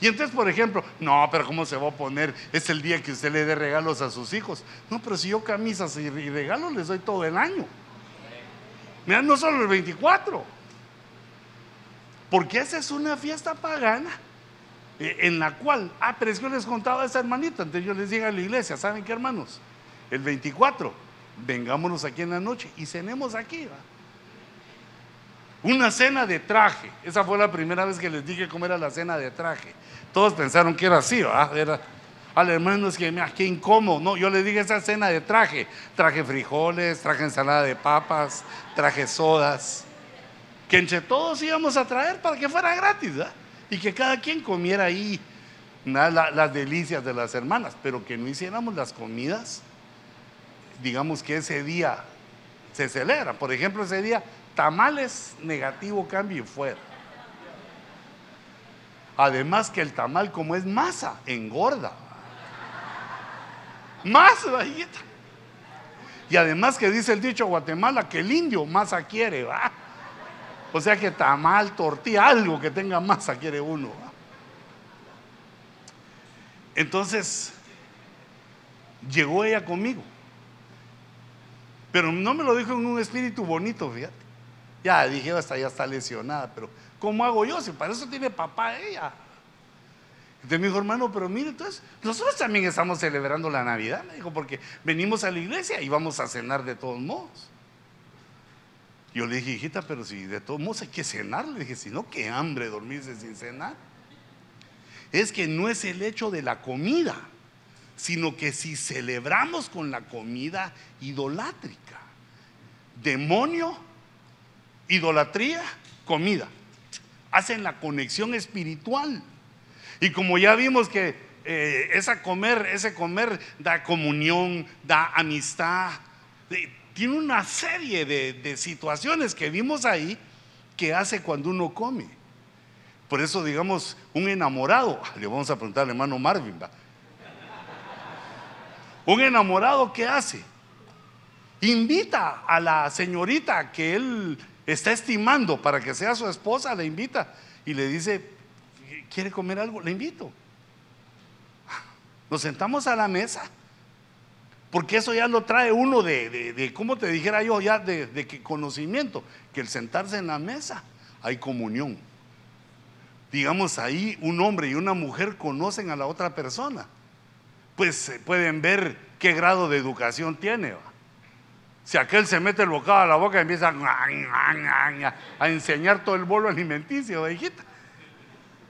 Y entonces, por ejemplo, no, pero ¿cómo se va a poner? Es el día que usted le dé regalos a sus hijos. No, pero si yo camisas y regalos les doy todo el año. Mira, no solo el 24. Porque esa es una fiesta pagana eh, en la cual, ah, pero es que yo les contaba a esa hermanita, entonces yo les dije a la iglesia, ¿saben qué hermanos? El 24 vengámonos aquí en la noche y cenemos aquí. Una cena de traje. Esa fue la primera vez que les dije cómo era la cena de traje. Todos pensaron que era así, ¿verdad? Era, al hermano es que, mira, qué incómodo. No, yo les dije esa cena de traje. Traje frijoles, traje ensalada de papas, traje sodas. Que entre todos íbamos a traer para que fuera gratis, ¿verdad? Y que cada quien comiera ahí las delicias de las hermanas, pero que no hiciéramos las comidas digamos que ese día se celebra. Por ejemplo, ese día, tamales negativo, cambio y fuera. Además que el tamal, como es masa, engorda. Más, bajita. Y además que dice el dicho Guatemala que el indio masa quiere, ¿va? O sea que tamal, tortilla, algo que tenga masa quiere uno. Entonces, llegó ella conmigo. Pero no me lo dijo en un espíritu bonito, fíjate. Ya dije, hasta ya está lesionada, pero ¿cómo hago yo? Si para eso tiene papá ella. Entonces me dijo, hermano, pero mire, entonces nosotros también estamos celebrando la Navidad, me dijo, porque venimos a la iglesia y vamos a cenar de todos modos. Yo le dije, hijita, pero si de todos modos hay que cenar, le dije, si no, qué hambre dormirse sin cenar. Es que no es el hecho de la comida, sino que si celebramos con la comida idolátrica, demonio, idolatría, comida, hacen la conexión espiritual. Y como ya vimos que eh, esa comer, ese comer da comunión, da amistad, tiene una serie de, situaciones que vimos ahí que hace cuando uno come. Por eso, digamos, un enamorado, le vamos a preguntar al hermano Marvin. Un enamorado, ¿qué hace? Invita a la señorita que él está estimando para que sea su esposa, le invita y le dice, ¿quiere comer algo? Le invito. Nos sentamos a la mesa. Porque eso ya lo trae uno de, de, ¿cómo te dijera yo? Ya de, de que conocimiento, que el sentarse en la mesa hay comunión. Digamos, ahí un hombre y una mujer conocen a la otra persona. Pues eh, pueden ver qué grado de educación tiene. Si aquel se mete el bocado a la boca y empieza a, enseñar todo el bolo alimenticio, hijita.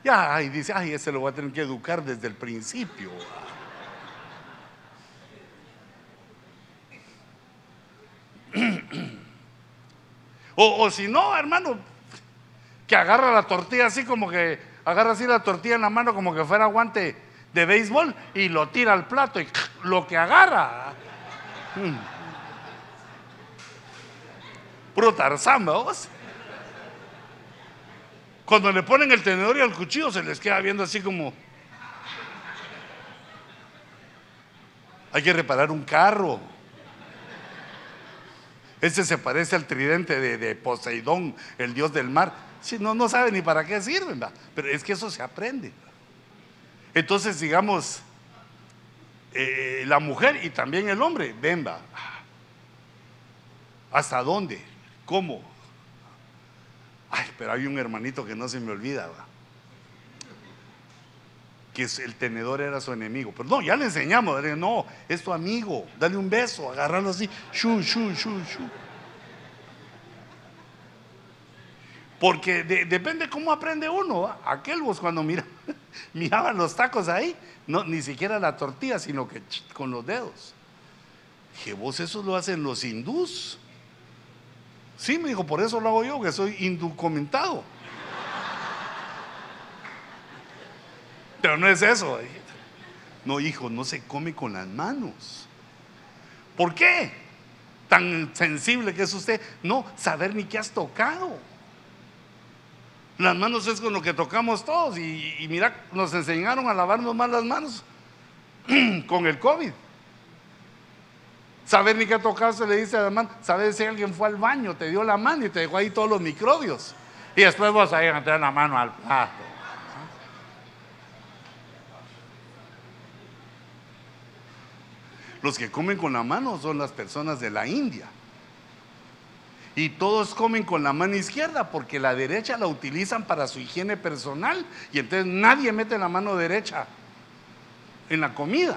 Ya, y dice, ay, ese lo voy a tener que educar desde el principio. O, o si no, hermano, que agarra la tortilla así como que agarra así la tortilla en la mano como que fuera guante de béisbol y lo tira al plato y lo que agarra. Puro Tarzán. Cuando le ponen el tenedor y el cuchillo se les queda viendo así como... Hay que reparar un carro. Ese se parece al tridente de, Poseidón, el dios del mar. Si no, no sabe ni para qué sirven, ¿va? pero es que eso se aprende. Entonces, digamos, eh, la mujer y también el hombre, ven, va. ¿Hasta dónde? ¿Cómo? Ay, pero hay un hermanito que no se me olvida, que el tenedor era su enemigo. Pero no, ya le enseñamos, no, es tu amigo, dale un beso, agarrarlo así, shu, shu, shu, shu. Porque depende cómo aprende uno. Aquel vos cuando mira, miraba los tacos ahí, no, ni siquiera la tortilla, sino que con los dedos. Dije, vos eso lo hacen los hindús. Sí, me dijo, por eso lo hago yo, que soy indocumentado. Pero no es eso. No, hijo, no se come con las manos. ¿Por qué? Tan sensible que es usted. No, saber ni qué has tocado. Las manos es con lo que tocamos todos. Y, mira, nos enseñaron a lavarnos más las manos con el COVID. Saber ni qué tocaste, le dice a la mano. Saber si alguien fue al baño, te dio la mano y te dejó ahí todos los microbios. Y después vas a ir a meter la mano al plato. Los que comen con la mano son las personas de la India. Y todos comen con la mano izquierda porque la derecha la utilizan para su higiene personal y entonces nadie mete la mano derecha en la comida.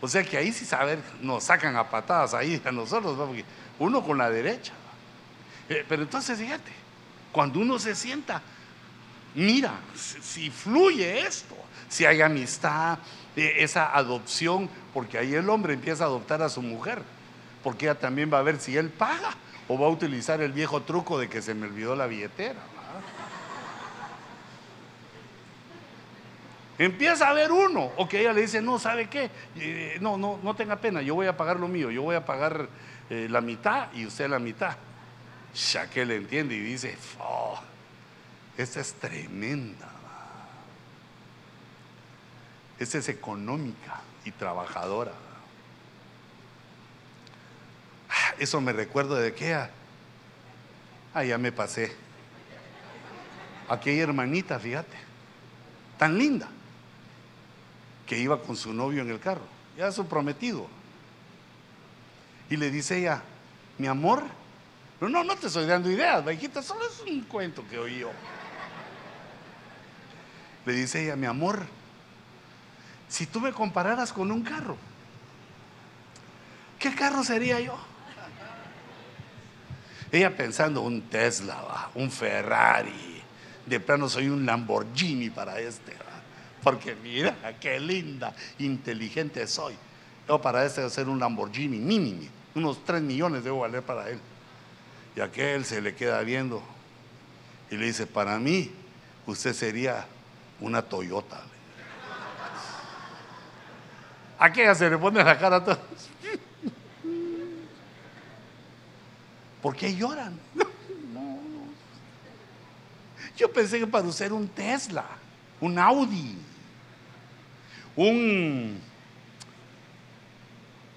O sea que ahí sí saber, nos sacan a patadas ahí a nosotros, porque uno con la derecha. Eh, pero entonces fíjate, cuando uno se sienta, mira, si fluye esto, si hay amistad, eh, esa adopción, porque ahí el hombre empieza a adoptar a su mujer, porque ella también va a ver si él paga o va a utilizar el viejo truco de que se me olvidó la billetera. Empieza a ver uno, o que ella le dice, no, ¿sabe qué? Eh, no, no, no tenga pena, yo voy a pagar lo mío, yo voy a pagar eh, la mitad y usted la mitad. Ya que le entiende y dice, oh, esta es tremenda. Esta es económica y trabajadora. Ah, eso me recuerdo de qué. Ah, ya me pasé. Aquella hermanita, fíjate, tan linda, que iba con su novio en el carro, ya su prometido. Y le dice ella, mi amor, no, no, no te estoy dando ideas, hijita, solo es un cuento que oí yo. Le dice ella, mi amor, si tú me compararas con un carro, ¿qué carro sería yo? Ella pensando un Tesla, un Ferrari, de plano soy un Lamborghini para este, porque mira qué linda, inteligente soy. Yo para este ser un Lamborghini mínimo, unos 3 millones debo valer para él. Y aquel se le queda viendo y le dice, para mí usted sería una Toyota. Aquella se le pone la cara a todos. ¿Por qué lloran? Yo pensé que para usted un Tesla, un Audi, un,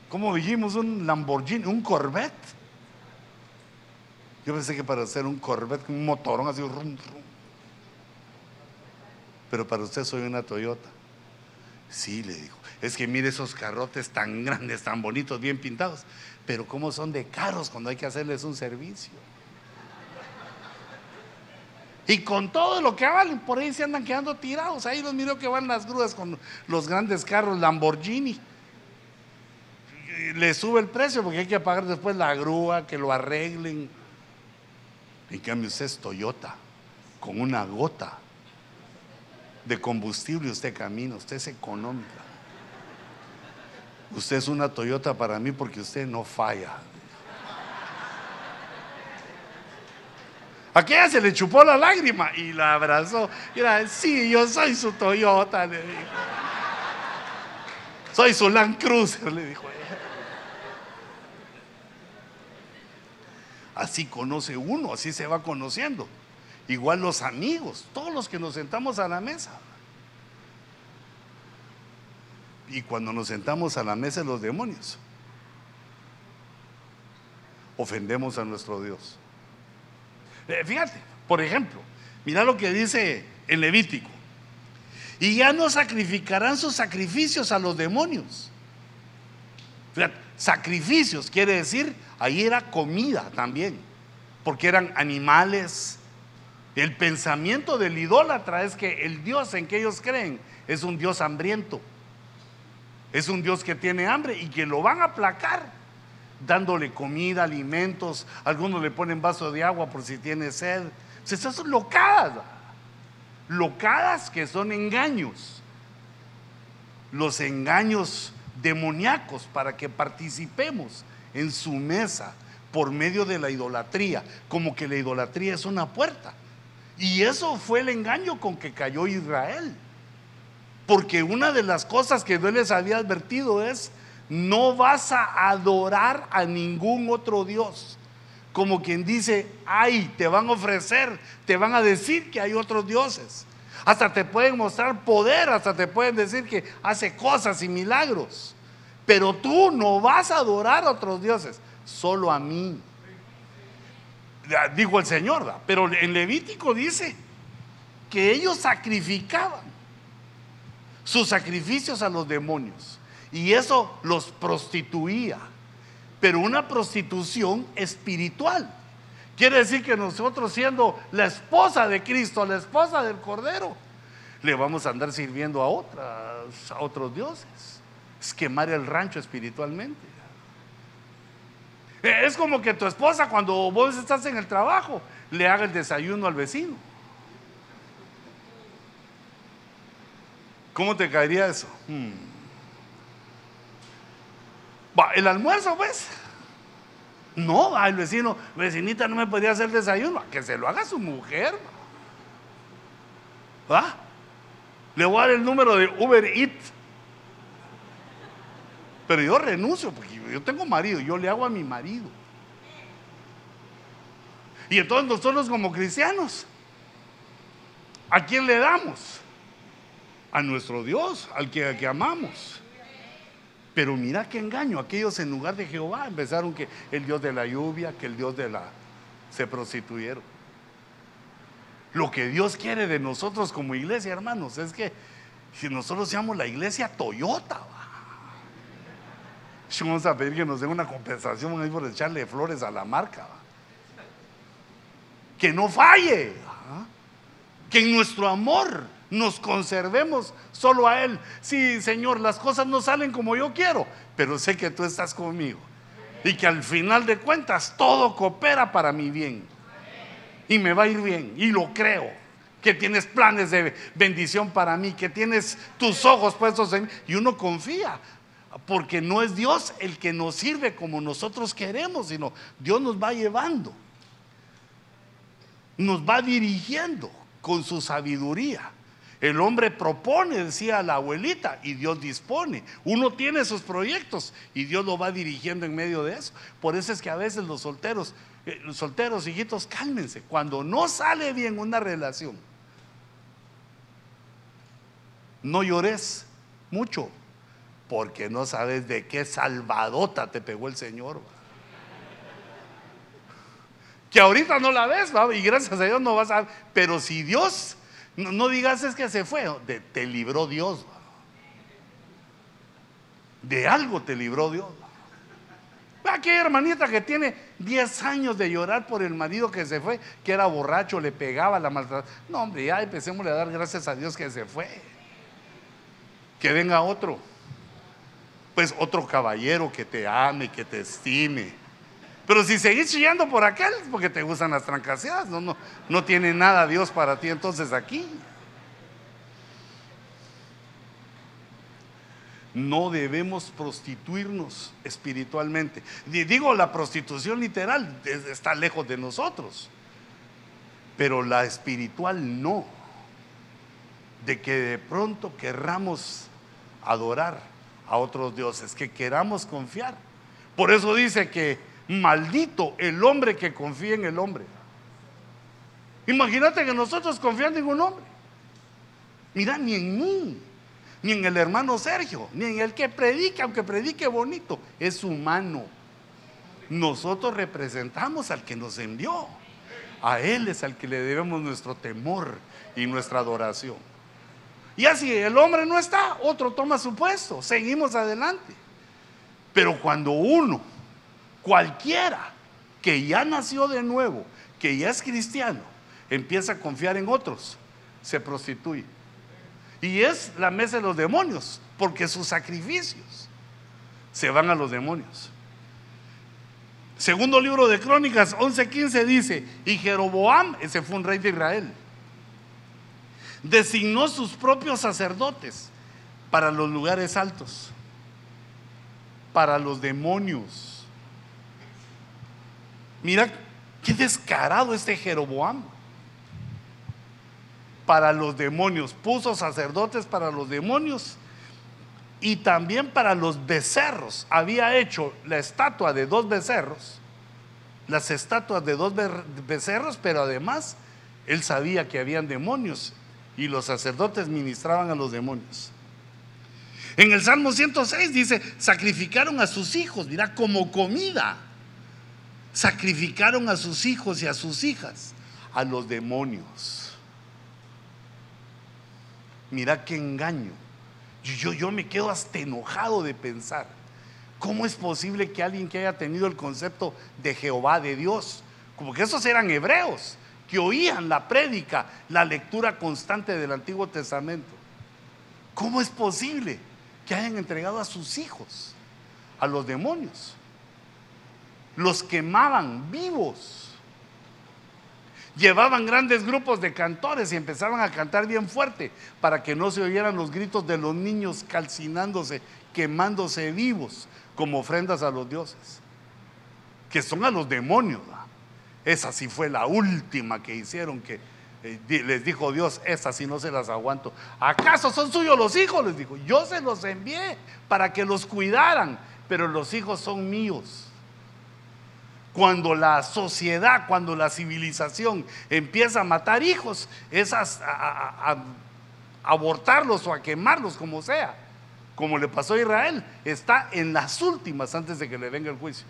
¿cómo dijimos? Un Lamborghini, un Corvette. Yo pensé que para usted un Corvette, un motorón así, rum, rum. pero para usted soy una Toyota. Sí, le dijo. Es que mire esos carrotes tan grandes, tan bonitos, bien pintados. Pero cómo son de caros cuando hay que hacerles un servicio. Y con todo lo que valen, por ahí se andan quedando tirados. Ahí los miro que van las grúas con los grandes carros Lamborghini. Le sube el precio porque hay que pagar después la grúa, que lo arreglen. En cambio, usted es Toyota, con una gota de combustible, usted camina, usted es económica. Usted es una Toyota para mí porque usted no falla. Aquella se le chupó la lágrima y la abrazó. Y era, sí, yo soy su Toyota, le dijo. Soy su Land Cruiser, le dijo ella. Así conoce uno, así se va conociendo. Igual los amigos, todos los que nos sentamos a la mesa. Y cuando nos sentamos a la mesa los demonios, ofendemos a nuestro Dios. Eh, fíjate, por ejemplo, mira lo que dice el Levítico. Y ya no sacrificarán sus sacrificios a los demonios. Sacrificios quiere decir, ahí era comida también, porque eran animales. El pensamiento del idólatra es que el Dios en que ellos creen es un Dios hambriento. Es un Dios que tiene hambre y que lo van a aplacar dándole comida, alimentos, algunos le ponen vaso de agua por si tiene sed. Esas son locadas, locadas que son engaños, los engaños demoníacos para que participemos en su mesa por medio de la idolatría, como que la idolatría es una puerta. Y eso fue el engaño con que cayó Israel. Porque una de las cosas que Dios les había advertido es no vas a adorar a ningún otro Dios. Como quien dice, ay, te van a ofrecer, te van a decir que hay otros dioses. Hasta te pueden mostrar poder, hasta te pueden decir que hace cosas y milagros. Pero tú no vas a adorar a otros dioses, solo a mí. Dijo el Señor, pero en Levítico dice que ellos sacrificaban sus sacrificios a los demonios. Y eso los prostituía. Pero una prostitución espiritual. Quiere decir que nosotros siendo la esposa de Cristo, la esposa del Cordero, le vamos a andar sirviendo a, otras, a otros dioses. Es quemar el rancho espiritualmente. Es como que tu esposa cuando vos estás en el trabajo le haga el desayuno al vecino. ¿Cómo te caería eso? Hmm el almuerzo, pues. No, al vecino, vecinita no me podía hacer desayuno, que se lo haga su mujer. ¿Va? Le voy a dar el número de Uber Eats. Pero yo renuncio, porque yo tengo marido, yo le hago a mi marido. Y entonces nosotros como cristianos, ¿a quién le damos? A nuestro Dios, al que, que amamos. Pero mira qué engaño, aquellos en lugar de Jehová empezaron que el Dios de la lluvia, que el Dios de la... se prostituyeron. Lo que Dios quiere de nosotros como iglesia, hermanos, es que si nosotros seamos la iglesia Toyota, vamos a pedir que nos den una compensación ahí por echarle flores a la marca. Que no falle, que en nuestro amor nos conservemos solo a Él. Sí, Señor, las cosas no salen como yo quiero, pero sé que tú estás conmigo. Y que al final de cuentas todo coopera para mi bien. Y me va a ir bien, y lo creo. Que tienes planes de bendición para mí, que tienes tus ojos puestos en mí. Y uno confía, porque no es Dios el que nos sirve como nosotros queremos, sino Dios nos va llevando, nos va dirigiendo con su sabiduría. El hombre propone, decía la abuelita, y Dios dispone. Uno tiene sus proyectos y Dios lo va dirigiendo en medio de eso. Por eso es que a veces los solteros, eh, solteros, hijitos, cálmense. Cuando no sale bien una relación, no llores mucho, porque no sabes de qué salvadota te pegó el Señor. Que ahorita no la ves, y gracias a Dios no vas a... Pero si Dios no, digas es que se fue, te, libró Dios. De algo te libró Dios. Aquella hermanita que tiene 10 años de llorar por el marido que se fue, que era borracho, le pegaba la maltratada. No, hombre, ya empecemos a dar gracias a Dios que se fue. Que venga otro. Pues otro caballero que te ame, que te estime. Pero si seguís chillando por aquel, porque te gustan las trancaseadas, no, no, no tiene nada Dios para ti entonces aquí. No debemos prostituirnos espiritualmente. Digo, la prostitución literal está lejos de nosotros, pero la espiritual no. De que de pronto querramos adorar a otros dioses, que queramos confiar. Por eso dice que maldito el hombre que confía en el hombre. Imagínate que nosotros confiando en un hombre. Mira, ni en mí ni en el hermano Sergio, ni en el que predique, aunque predique bonito, es humano. Nosotros representamos al que nos envió. A Él es al que le debemos nuestro temor y nuestra adoración. Y así el hombre no está, otro toma su puesto, seguimos adelante. Pero cuando uno, cualquiera que ya nació de nuevo, que ya es cristiano, empieza a confiar en otros, se prostituye. Y es la mesa de los demonios, porque sus sacrificios se van a los demonios. Segundo libro de Crónicas 11:15 dice, y Jeroboam, ese fue un rey de Israel, designó sus propios sacerdotes para los lugares altos, para los demonios. Mira qué descarado este Jeroboam para los demonios, puso sacerdotes para los demonios y también para los becerros. Había hecho la estatua de dos becerros, las estatuas de dos becerros, pero además él sabía que habían demonios y los sacerdotes ministraban a los demonios. En el Salmo 106 dice, sacrificaron a sus hijos, mira, como comida. Sacrificaron a sus hijos y a sus hijas, a los demonios. Mira qué engaño. Yo, yo me quedo hasta enojado de pensar. ¿Cómo es posible que alguien que haya tenido el concepto de Jehová, de Dios, como que esos eran hebreos, que oían la prédica, la lectura constante del Antiguo Testamento? ¿Cómo es posible que hayan entregado a sus hijos a los demonios? Los quemaban vivos llevaban grandes grupos de cantores y empezaban a cantar bien fuerte para que no se oyeran los gritos de los niños calcinándose, quemándose vivos como ofrendas a los dioses, que son a los demonios. Esa sí fue la última que hicieron que eh, les dijo Dios, esa sí no se las aguanto. ¿Acaso son suyos los hijos? Les dijo, yo se los envié para que los cuidaran, pero los hijos son míos cuando la sociedad, cuando la civilización empieza a matar hijos, es a, abortarlos o a quemarlos, como sea, como le pasó a Israel, está en las últimas antes de que le venga el juicio.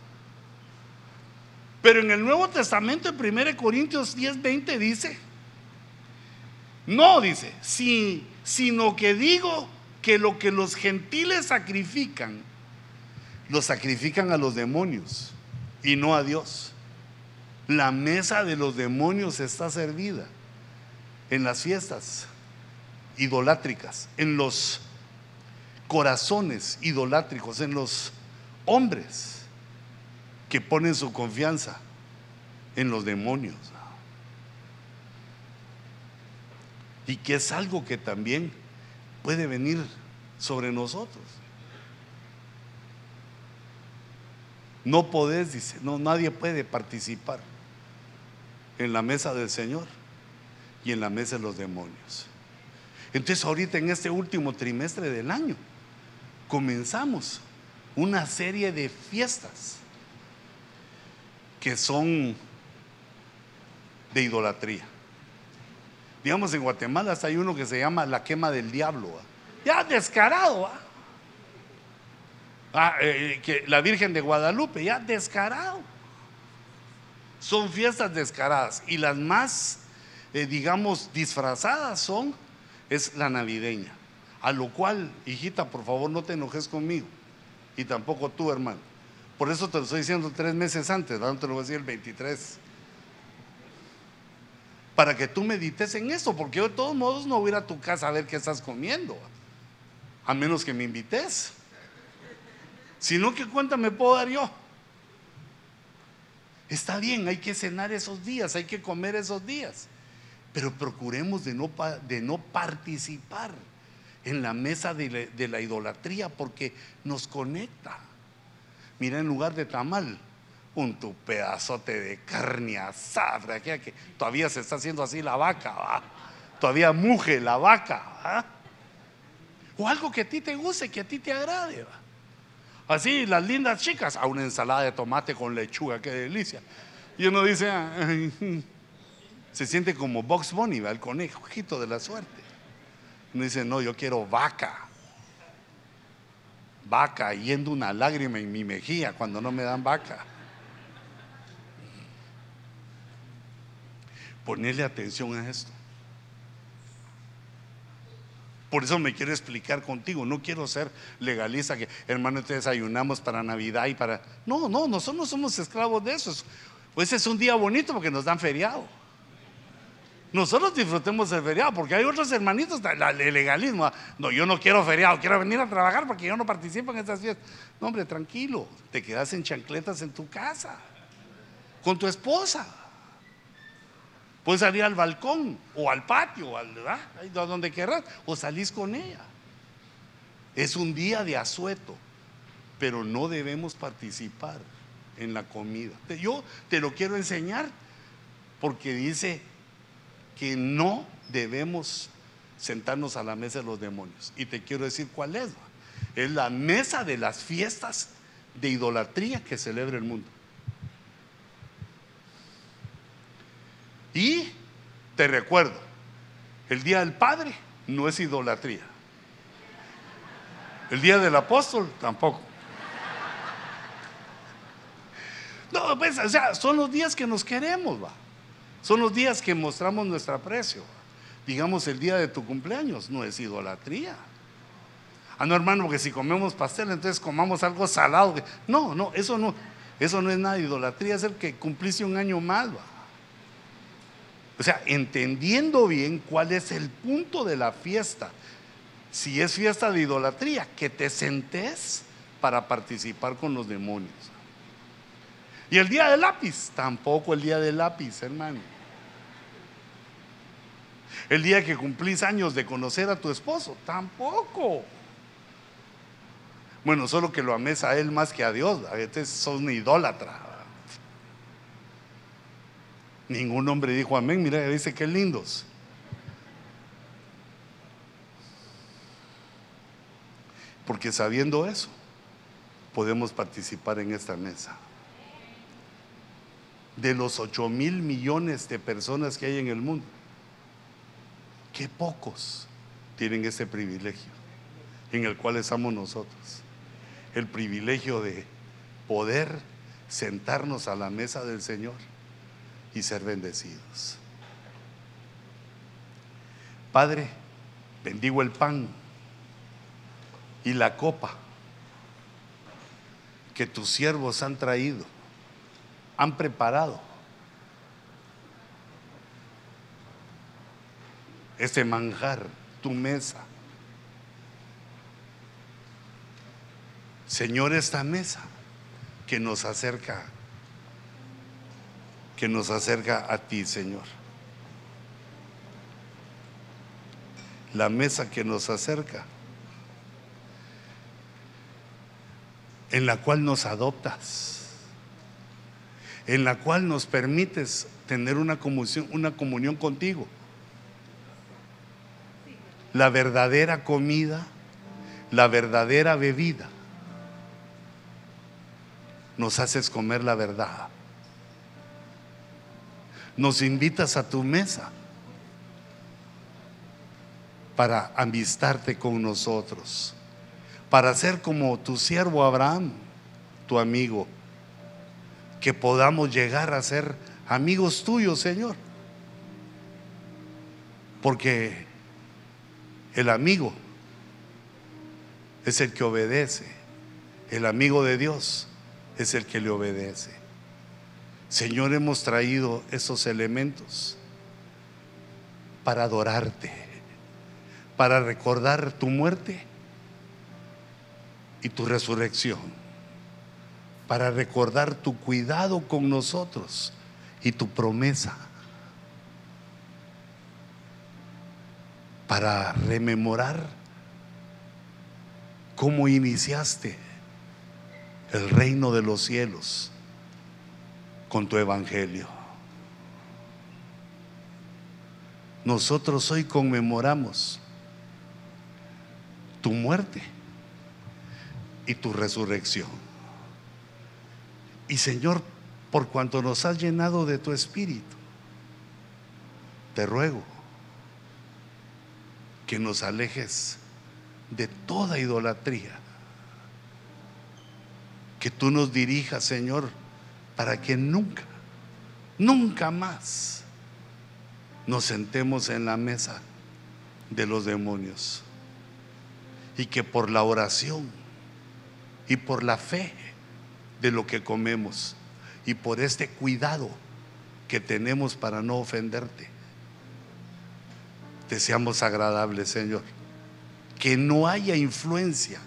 Pero en el Nuevo Testamento, en 1 Corintios 10, 20 dice, no dice, sino que digo que lo que los gentiles sacrifican, lo sacrifican a los demonios y no a Dios. La mesa de los demonios está servida en las fiestas idolátricas, en los corazones idolátricos, en los hombres que ponen su confianza en los demonios. Y que es algo que también puede venir sobre nosotros. No podés, dice, no, nadie puede participar en la mesa del Señor y en la mesa de los demonios. Entonces ahorita en este último trimestre del año comenzamos una serie de fiestas que son de idolatría. Digamos en Guatemala hay uno que se llama la quema del diablo. Ya descarado. ¿ah? Ah, eh, que la Virgen de Guadalupe, ya descarado. Son fiestas descaradas y las más, eh, digamos, disfrazadas son, es la navideña. A lo cual, hijita, por favor no te enojes conmigo. y tampoco tú, hermano. Por eso te lo estoy diciendo tres meses antes, no te lo voy a decir el 23. Para que tú medites en eso, porque yo de todos modos no voy a ir a tu casa a ver qué estás comiendo, a menos que me invites. Si no, ¿qué cuenta me puedo dar yo? Está bien, hay que cenar esos días, hay que comer esos días, pero procuremos de no, de no participar en la mesa de la, idolatría porque nos conecta. Mira, en lugar de tamal, un tu pedazote de carne asada, que todavía se está haciendo así la vaca, todavía muge la vaca, o algo que a ti te guste, que a ti te agrade. Así, las lindas chicas, a una ensalada de tomate con lechuga, qué delicia. Y uno dice, se siente como Box Bunny, el conejito de la suerte. Uno dice, no, yo quiero vaca. Vaca, yendo una lágrima en mi mejilla cuando no me dan vaca. Ponerle atención a esto. Por eso me quiero explicar contigo. No quiero ser legalista que, hermano, te desayunamos para Navidad y para. No, no, nosotros no somos esclavos de eso. Pues es un día bonito porque nos dan feriado. Nosotros disfrutemos el feriado porque hay otros hermanitos, el legalismo. No, yo no quiero feriado, quiero venir a trabajar porque yo no participo en estas fiestas. No, hombre, tranquilo, te quedas en chancletas en tu casa, con tu esposa. Puedes salir al balcón o al patio, al, donde querrás, o salís con ella. Es un día de asueto, pero no debemos participar en la comida. Yo te lo quiero enseñar porque dice que no debemos sentarnos a la mesa de los demonios. Y te quiero decir cuál es. Es la mesa de las fiestas de idolatría que celebra el mundo. Y te recuerdo, el Día del Padre no es idolatría. El Día del Apóstol tampoco. No, pues, o sea, son los días que nos queremos, va. Son los días que mostramos nuestro aprecio. Digamos, el día de tu cumpleaños no es idolatría. Ah, no, hermano, porque si comemos pastel, entonces comamos algo salado. No, no, eso no, eso no es nada idolatría, es el que cumpliste un año más, va. O sea, entendiendo bien cuál es el punto de la fiesta. Si es fiesta de idolatría, que te sentes para participar con los demonios. Y el día del lápiz, tampoco el día del lápiz, hermano. El día que cumplís años de conocer a tu esposo, tampoco. Bueno, solo que lo ames a él más que a Dios. A veces sos un idólatra. Ningún hombre dijo amén. Mira, dice que lindos. Porque sabiendo eso, podemos participar en esta mesa. De los 8 mil millones de personas que hay en el mundo, qué pocos tienen ese privilegio en el cual estamos nosotros. El privilegio de poder sentarnos a la mesa del Señor y ser bendecidos. Padre, bendigo el pan y la copa que tus siervos han traído, han preparado. Este manjar, tu mesa. Señor, esta mesa que nos acerca que nos acerca a ti, Señor. La mesa que nos acerca, en la cual nos adoptas, en la cual nos permites tener una comunión, una comunión contigo. La verdadera comida, la verdadera bebida. Nos haces comer la verdad nos invitas a tu mesa para amistarte con nosotros, para ser como tu siervo Abraham, tu amigo, que podamos llegar a ser amigos tuyos, Señor. Porque el amigo es el que obedece, El amigo de Dios es el que le obedece. Señor, hemos traído esos elementos para adorarte, para recordar tu muerte y tu resurrección, para recordar tu cuidado con nosotros y tu promesa, para rememorar cómo iniciaste el reino de los cielos con tu evangelio. Nosotros hoy conmemoramos tu muerte y tu resurrección. Y Señor, por cuanto nos has llenado de tu espíritu, te ruego que nos alejes de toda idolatría. Que tú nos dirijas, Señor, para que nunca, nunca más nos sentemos en la mesa de los demonios. Y que por la oración y por la fe de lo que comemos y por este cuidado que tenemos para no ofenderte, te seamos agradables, Señor. Que no haya influencia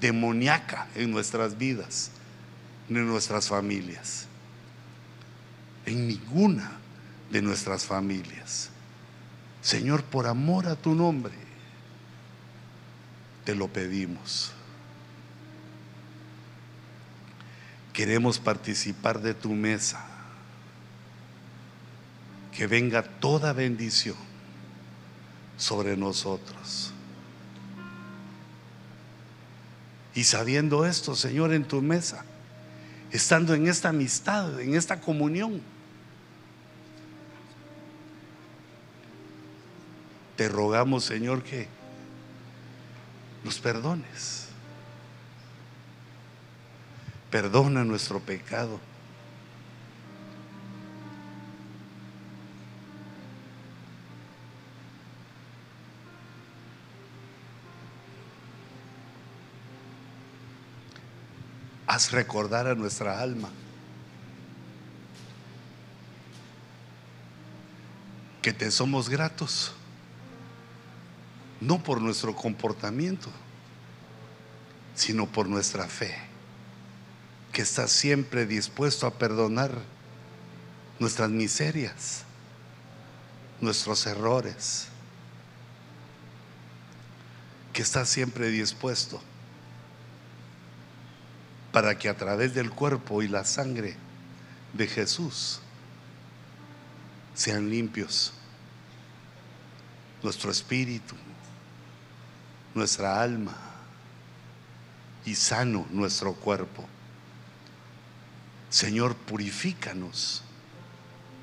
demoníaca en nuestras vidas, en nuestras familias. En ninguna de nuestras familias. Señor, por amor a tu nombre, te lo pedimos. Queremos participar de tu mesa. Que venga toda bendición sobre nosotros. Y sabiendo esto, Señor, en tu mesa, estando en esta amistad, en esta comunión, te rogamos, Señor, que nos perdones. Perdona nuestro pecado. Haz recordar a nuestra alma que te somos gratos, no por nuestro comportamiento, sino por nuestra fe que está siempre dispuesto a perdonar nuestras miserias, nuestros errores, que está siempre dispuesto para que a través del cuerpo y la sangre de Jesús sean limpios nuestro espíritu, nuestra alma y sano nuestro cuerpo. Señor, purifícanos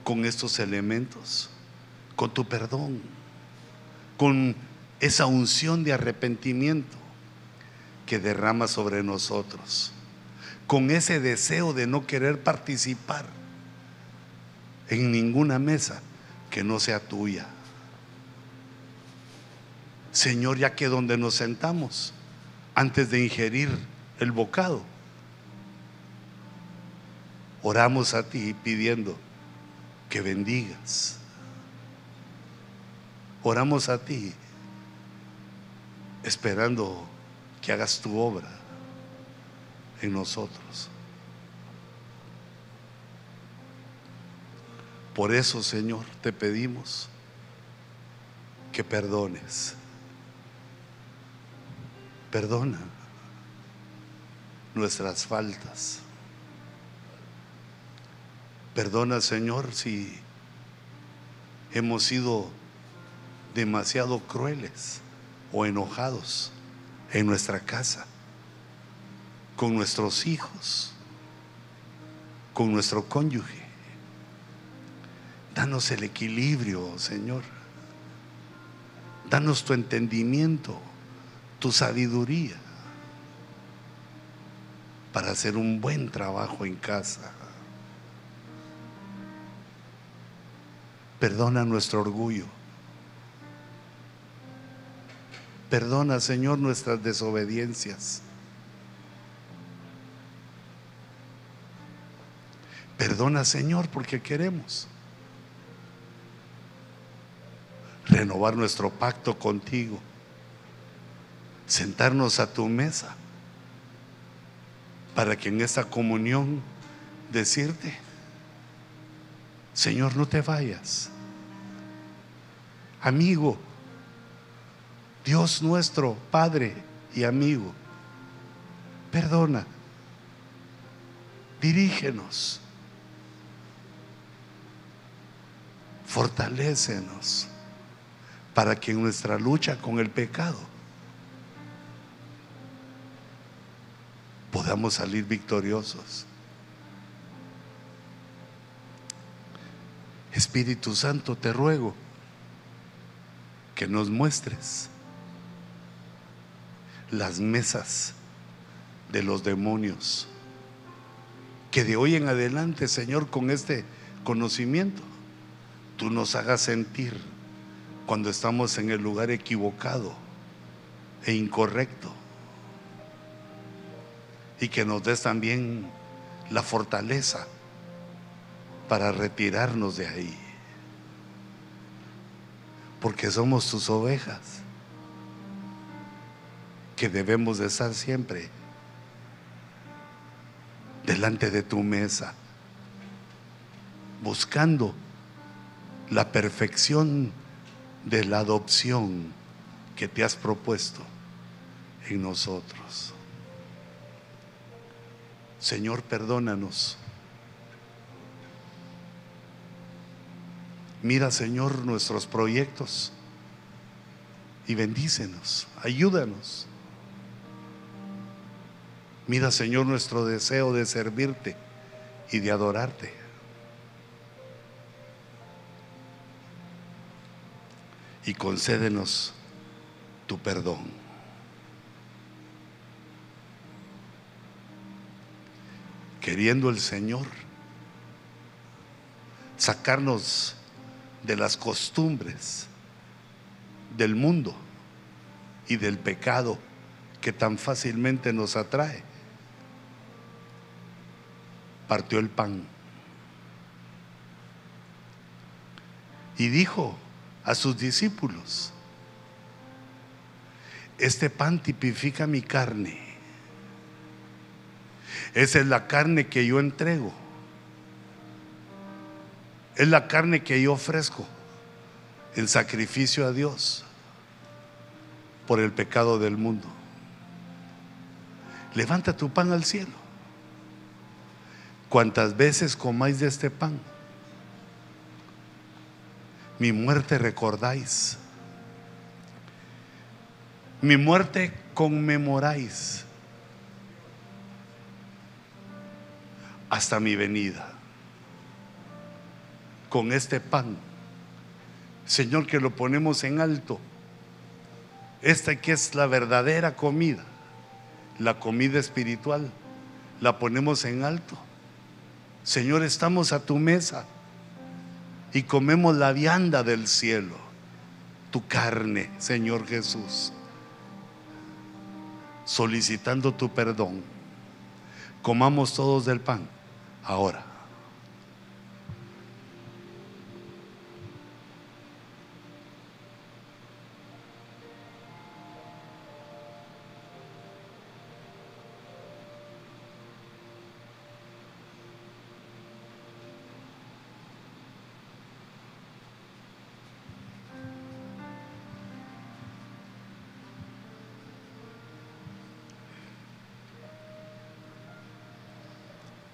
con estos elementos, con tu perdón, con esa unción de arrepentimiento que derrama sobre nosotros, con ese deseo de no querer participar en ninguna mesa que no sea tuya. Señor, ya que donde nos sentamos, antes de ingerir el bocado, oramos a ti pidiendo que bendigas. Oramos a ti esperando que hagas tu obra en nosotros. Por eso, Señor, te pedimos que perdones. Perdona nuestras faltas. Perdona, Señor, si hemos sido demasiado crueles o enojados en nuestra casa, con nuestros hijos, con nuestro cónyuge. Danos el equilibrio, Señor. Danos tu entendimiento, tu sabiduría para hacer un buen trabajo en casa. Perdona nuestro orgullo. Perdona, Señor, nuestras desobediencias. Perdona, Señor, porque queremos renovar nuestro pacto contigo, sentarnos a tu mesa para que en esta comunión decirte, Señor, no te vayas. Amigo, Dios nuestro, Padre y amigo, perdona, dirígenos, fortalécenos para que en nuestra lucha con el pecado podamos salir victoriosos. Espíritu Santo, te ruego que nos muestres las mesas de los demonios. Que de hoy en adelante, Señor, con este conocimiento, tú nos hagas sentir cuando estamos en el lugar equivocado e incorrecto. Y que nos des también la fortaleza para retirarnos de ahí. Porque somos tus ovejas que debemos de estar siempre delante de tu mesa, buscando la perfección de la adopción que te has propuesto en nosotros. Señor, perdónanos Mira, Señor, nuestros proyectos y bendícenos, ayúdanos. Mira, Señor, nuestro deseo de servirte y de adorarte. Y concédenos tu perdón. Queriendo el Señor sacarnos de las costumbres del mundo y del pecado que tan fácilmente nos atrae. Partió el pan y dijo a sus discípulos, este pan tipifica mi carne. Esa es la carne que yo entrego es la carne que yo ofrezco en sacrificio a Dios por el pecado del mundo. Levanta tu pan al cielo. Cuantas veces comáis de este pan, mi muerte recordáis, mi muerte conmemoráis hasta mi venida con este pan. Señor, que lo ponemos en alto. Esta que es la verdadera comida, la comida espiritual, la ponemos en alto. Señor, estamos a tu mesa y comemos la vianda del cielo, tu carne, Señor Jesús, solicitando tu perdón. Comamos todos del pan ahora.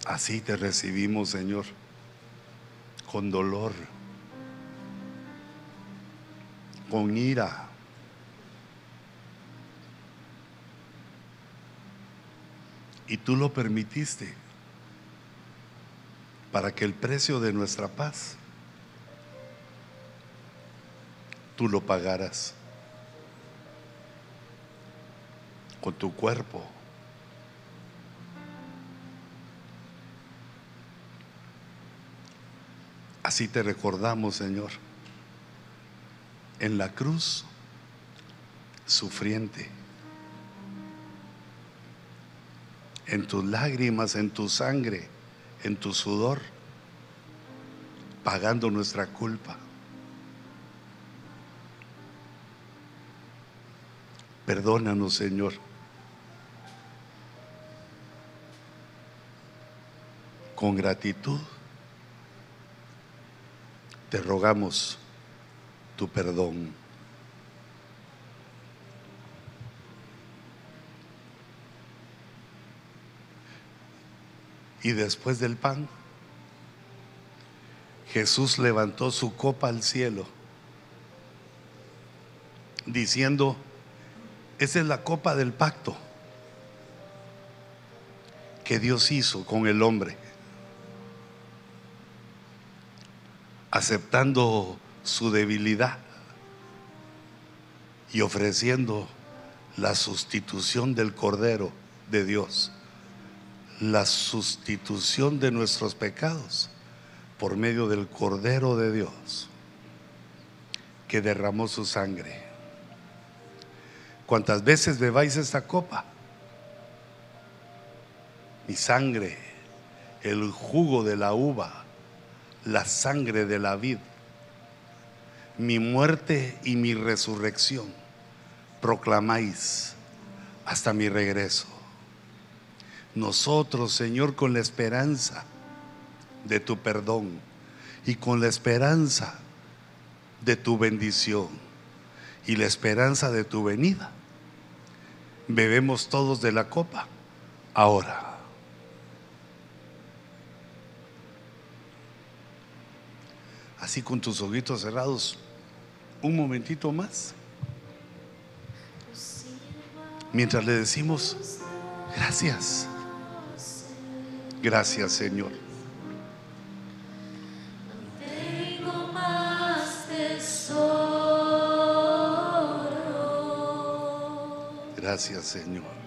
Así te recibimos, Señor, con dolor, con ira. Y tú lo permitiste para que el precio de nuestra paz tú lo pagaras con tu cuerpo Así te recordamos, Señor, en la cruz, sufriente, en tus lágrimas, en tu sangre, en tu sudor, pagando nuestra culpa. Perdónanos, Señor. Con gratitud te rogamos tu perdón. Y después del pan, Jesús levantó su copa al cielo, diciendo, esa es la copa del pacto que Dios hizo con el hombre, aceptando su debilidad y ofreciendo la sustitución del Cordero de Dios, la sustitución de nuestros pecados por medio del Cordero de Dios que derramó su sangre. Cuantas veces bebáis esta copa, mi sangre, el jugo de la uva, la sangre de la vid, mi muerte y mi resurrección, proclamáis hasta mi regreso. Nosotros, Señor, con la esperanza de tu perdón y con la esperanza de tu bendición y la esperanza de tu venida, bebemos todos de la copa ahora. Así con tus ojitos cerrados, un momentito más. Mientras le decimos, gracias, gracias Señor. Tengo más tesoro. Gracias Señor.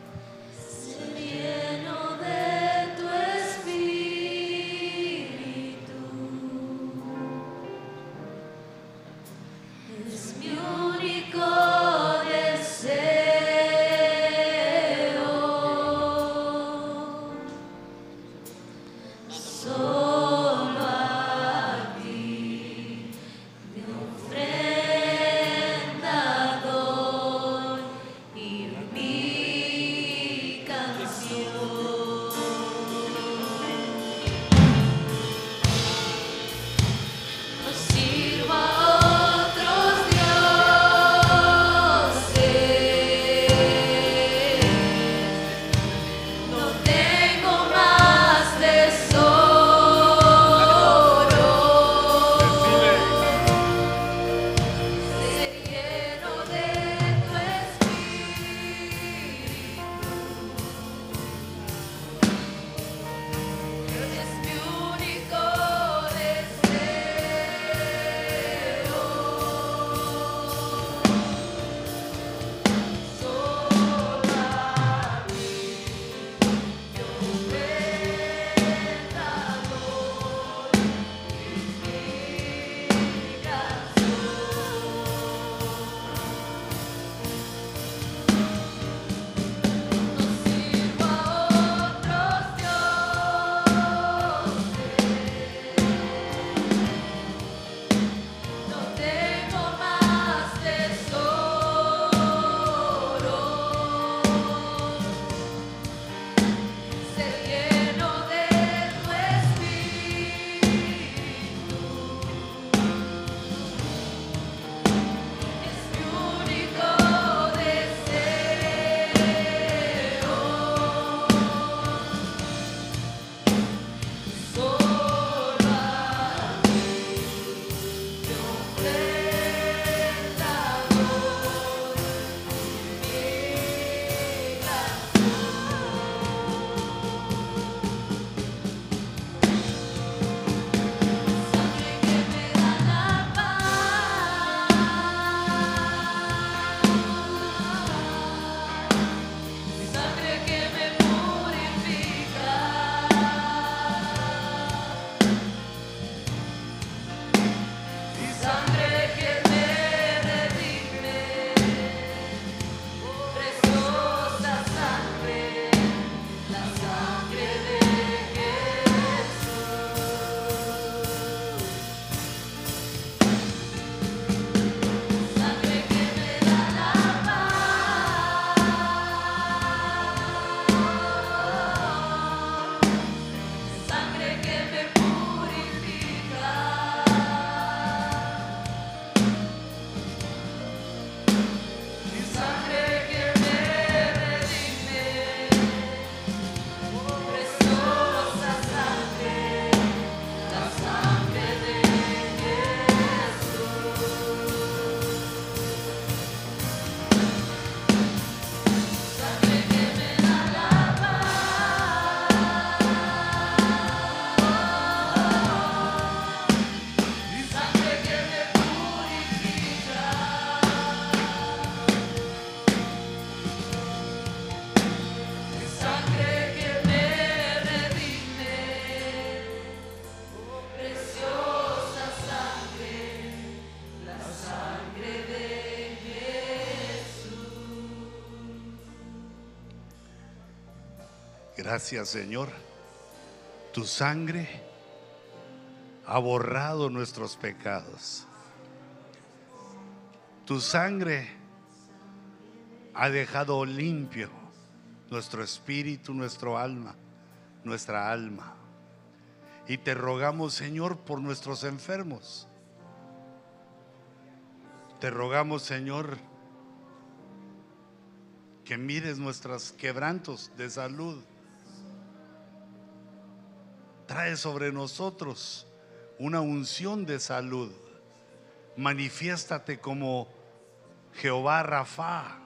Gracias Señor. Tu sangre ha borrado nuestros pecados. Tu sangre ha dejado limpio nuestro espíritu, nuestro alma, nuestra alma. Y te rogamos, Señor, por nuestros enfermos. Te rogamos, Señor, que mires nuestros quebrantos de salud. Trae sobre nosotros una unción de salud. Manifiéstate como Jehová Rafa,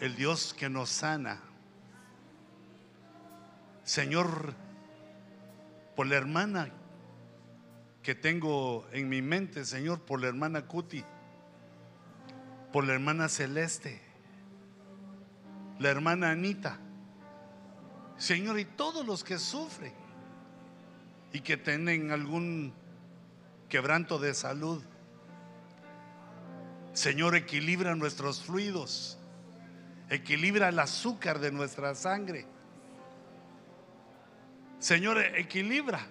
el Dios que nos sana. Señor, por la hermana que tengo en mi mente, Señor, por la hermana Cuti, por la hermana Celeste, la hermana Anita, Señor, y todos los que sufren y que tienen algún quebranto de salud. Señor, equilibra nuestros fluidos, equilibra el azúcar de nuestra sangre. Señor, equilibra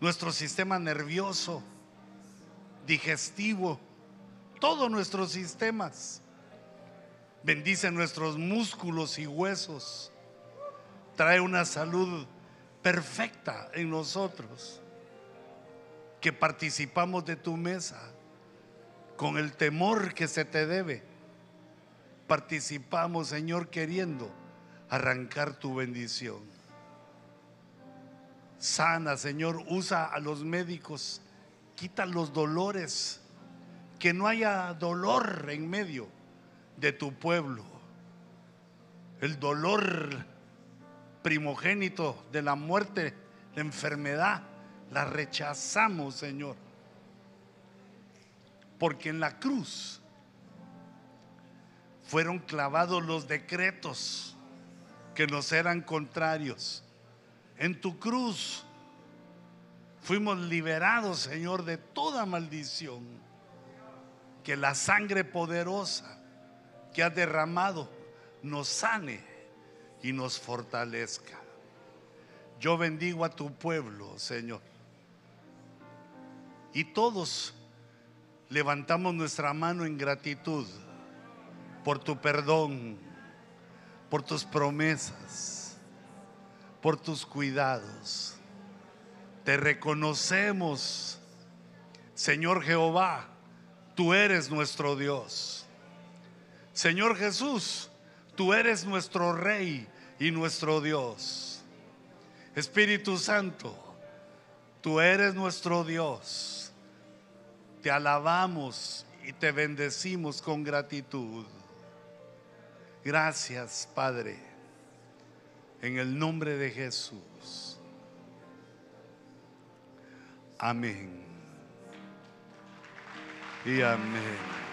nuestro sistema nervioso, digestivo, todos nuestros sistemas. Bendice nuestros músculos y huesos. Trae una salud perfecta en nosotros. Que participamos de tu mesa con el temor que se te debe. Participamos, Señor, queriendo arrancar tu bendición. Sana, Señor, usa a los médicos, quita los dolores, que no haya dolor en medio de tu pueblo. El dolor primogénito de la muerte, la enfermedad, la rechazamos, Señor. Porque en la cruz fueron clavados los decretos que nos eran contrarios. En tu cruz fuimos liberados, Señor, de toda maldición. Que la sangre poderosa que has derramado nos sane y nos fortalezca. Yo bendigo a tu pueblo, Señor. Y todos levantamos nuestra mano en gratitud por tu perdón, por tus promesas, por tus cuidados. Te reconocemos, Señor Jehová, tú eres nuestro Dios. Señor Jesús, tú eres nuestro Rey y nuestro Dios. Espíritu Santo, tú eres nuestro Dios. Te alabamos y te bendecimos con gratitud. Gracias, Padre, en el nombre de Jesús. Amén. Y amén.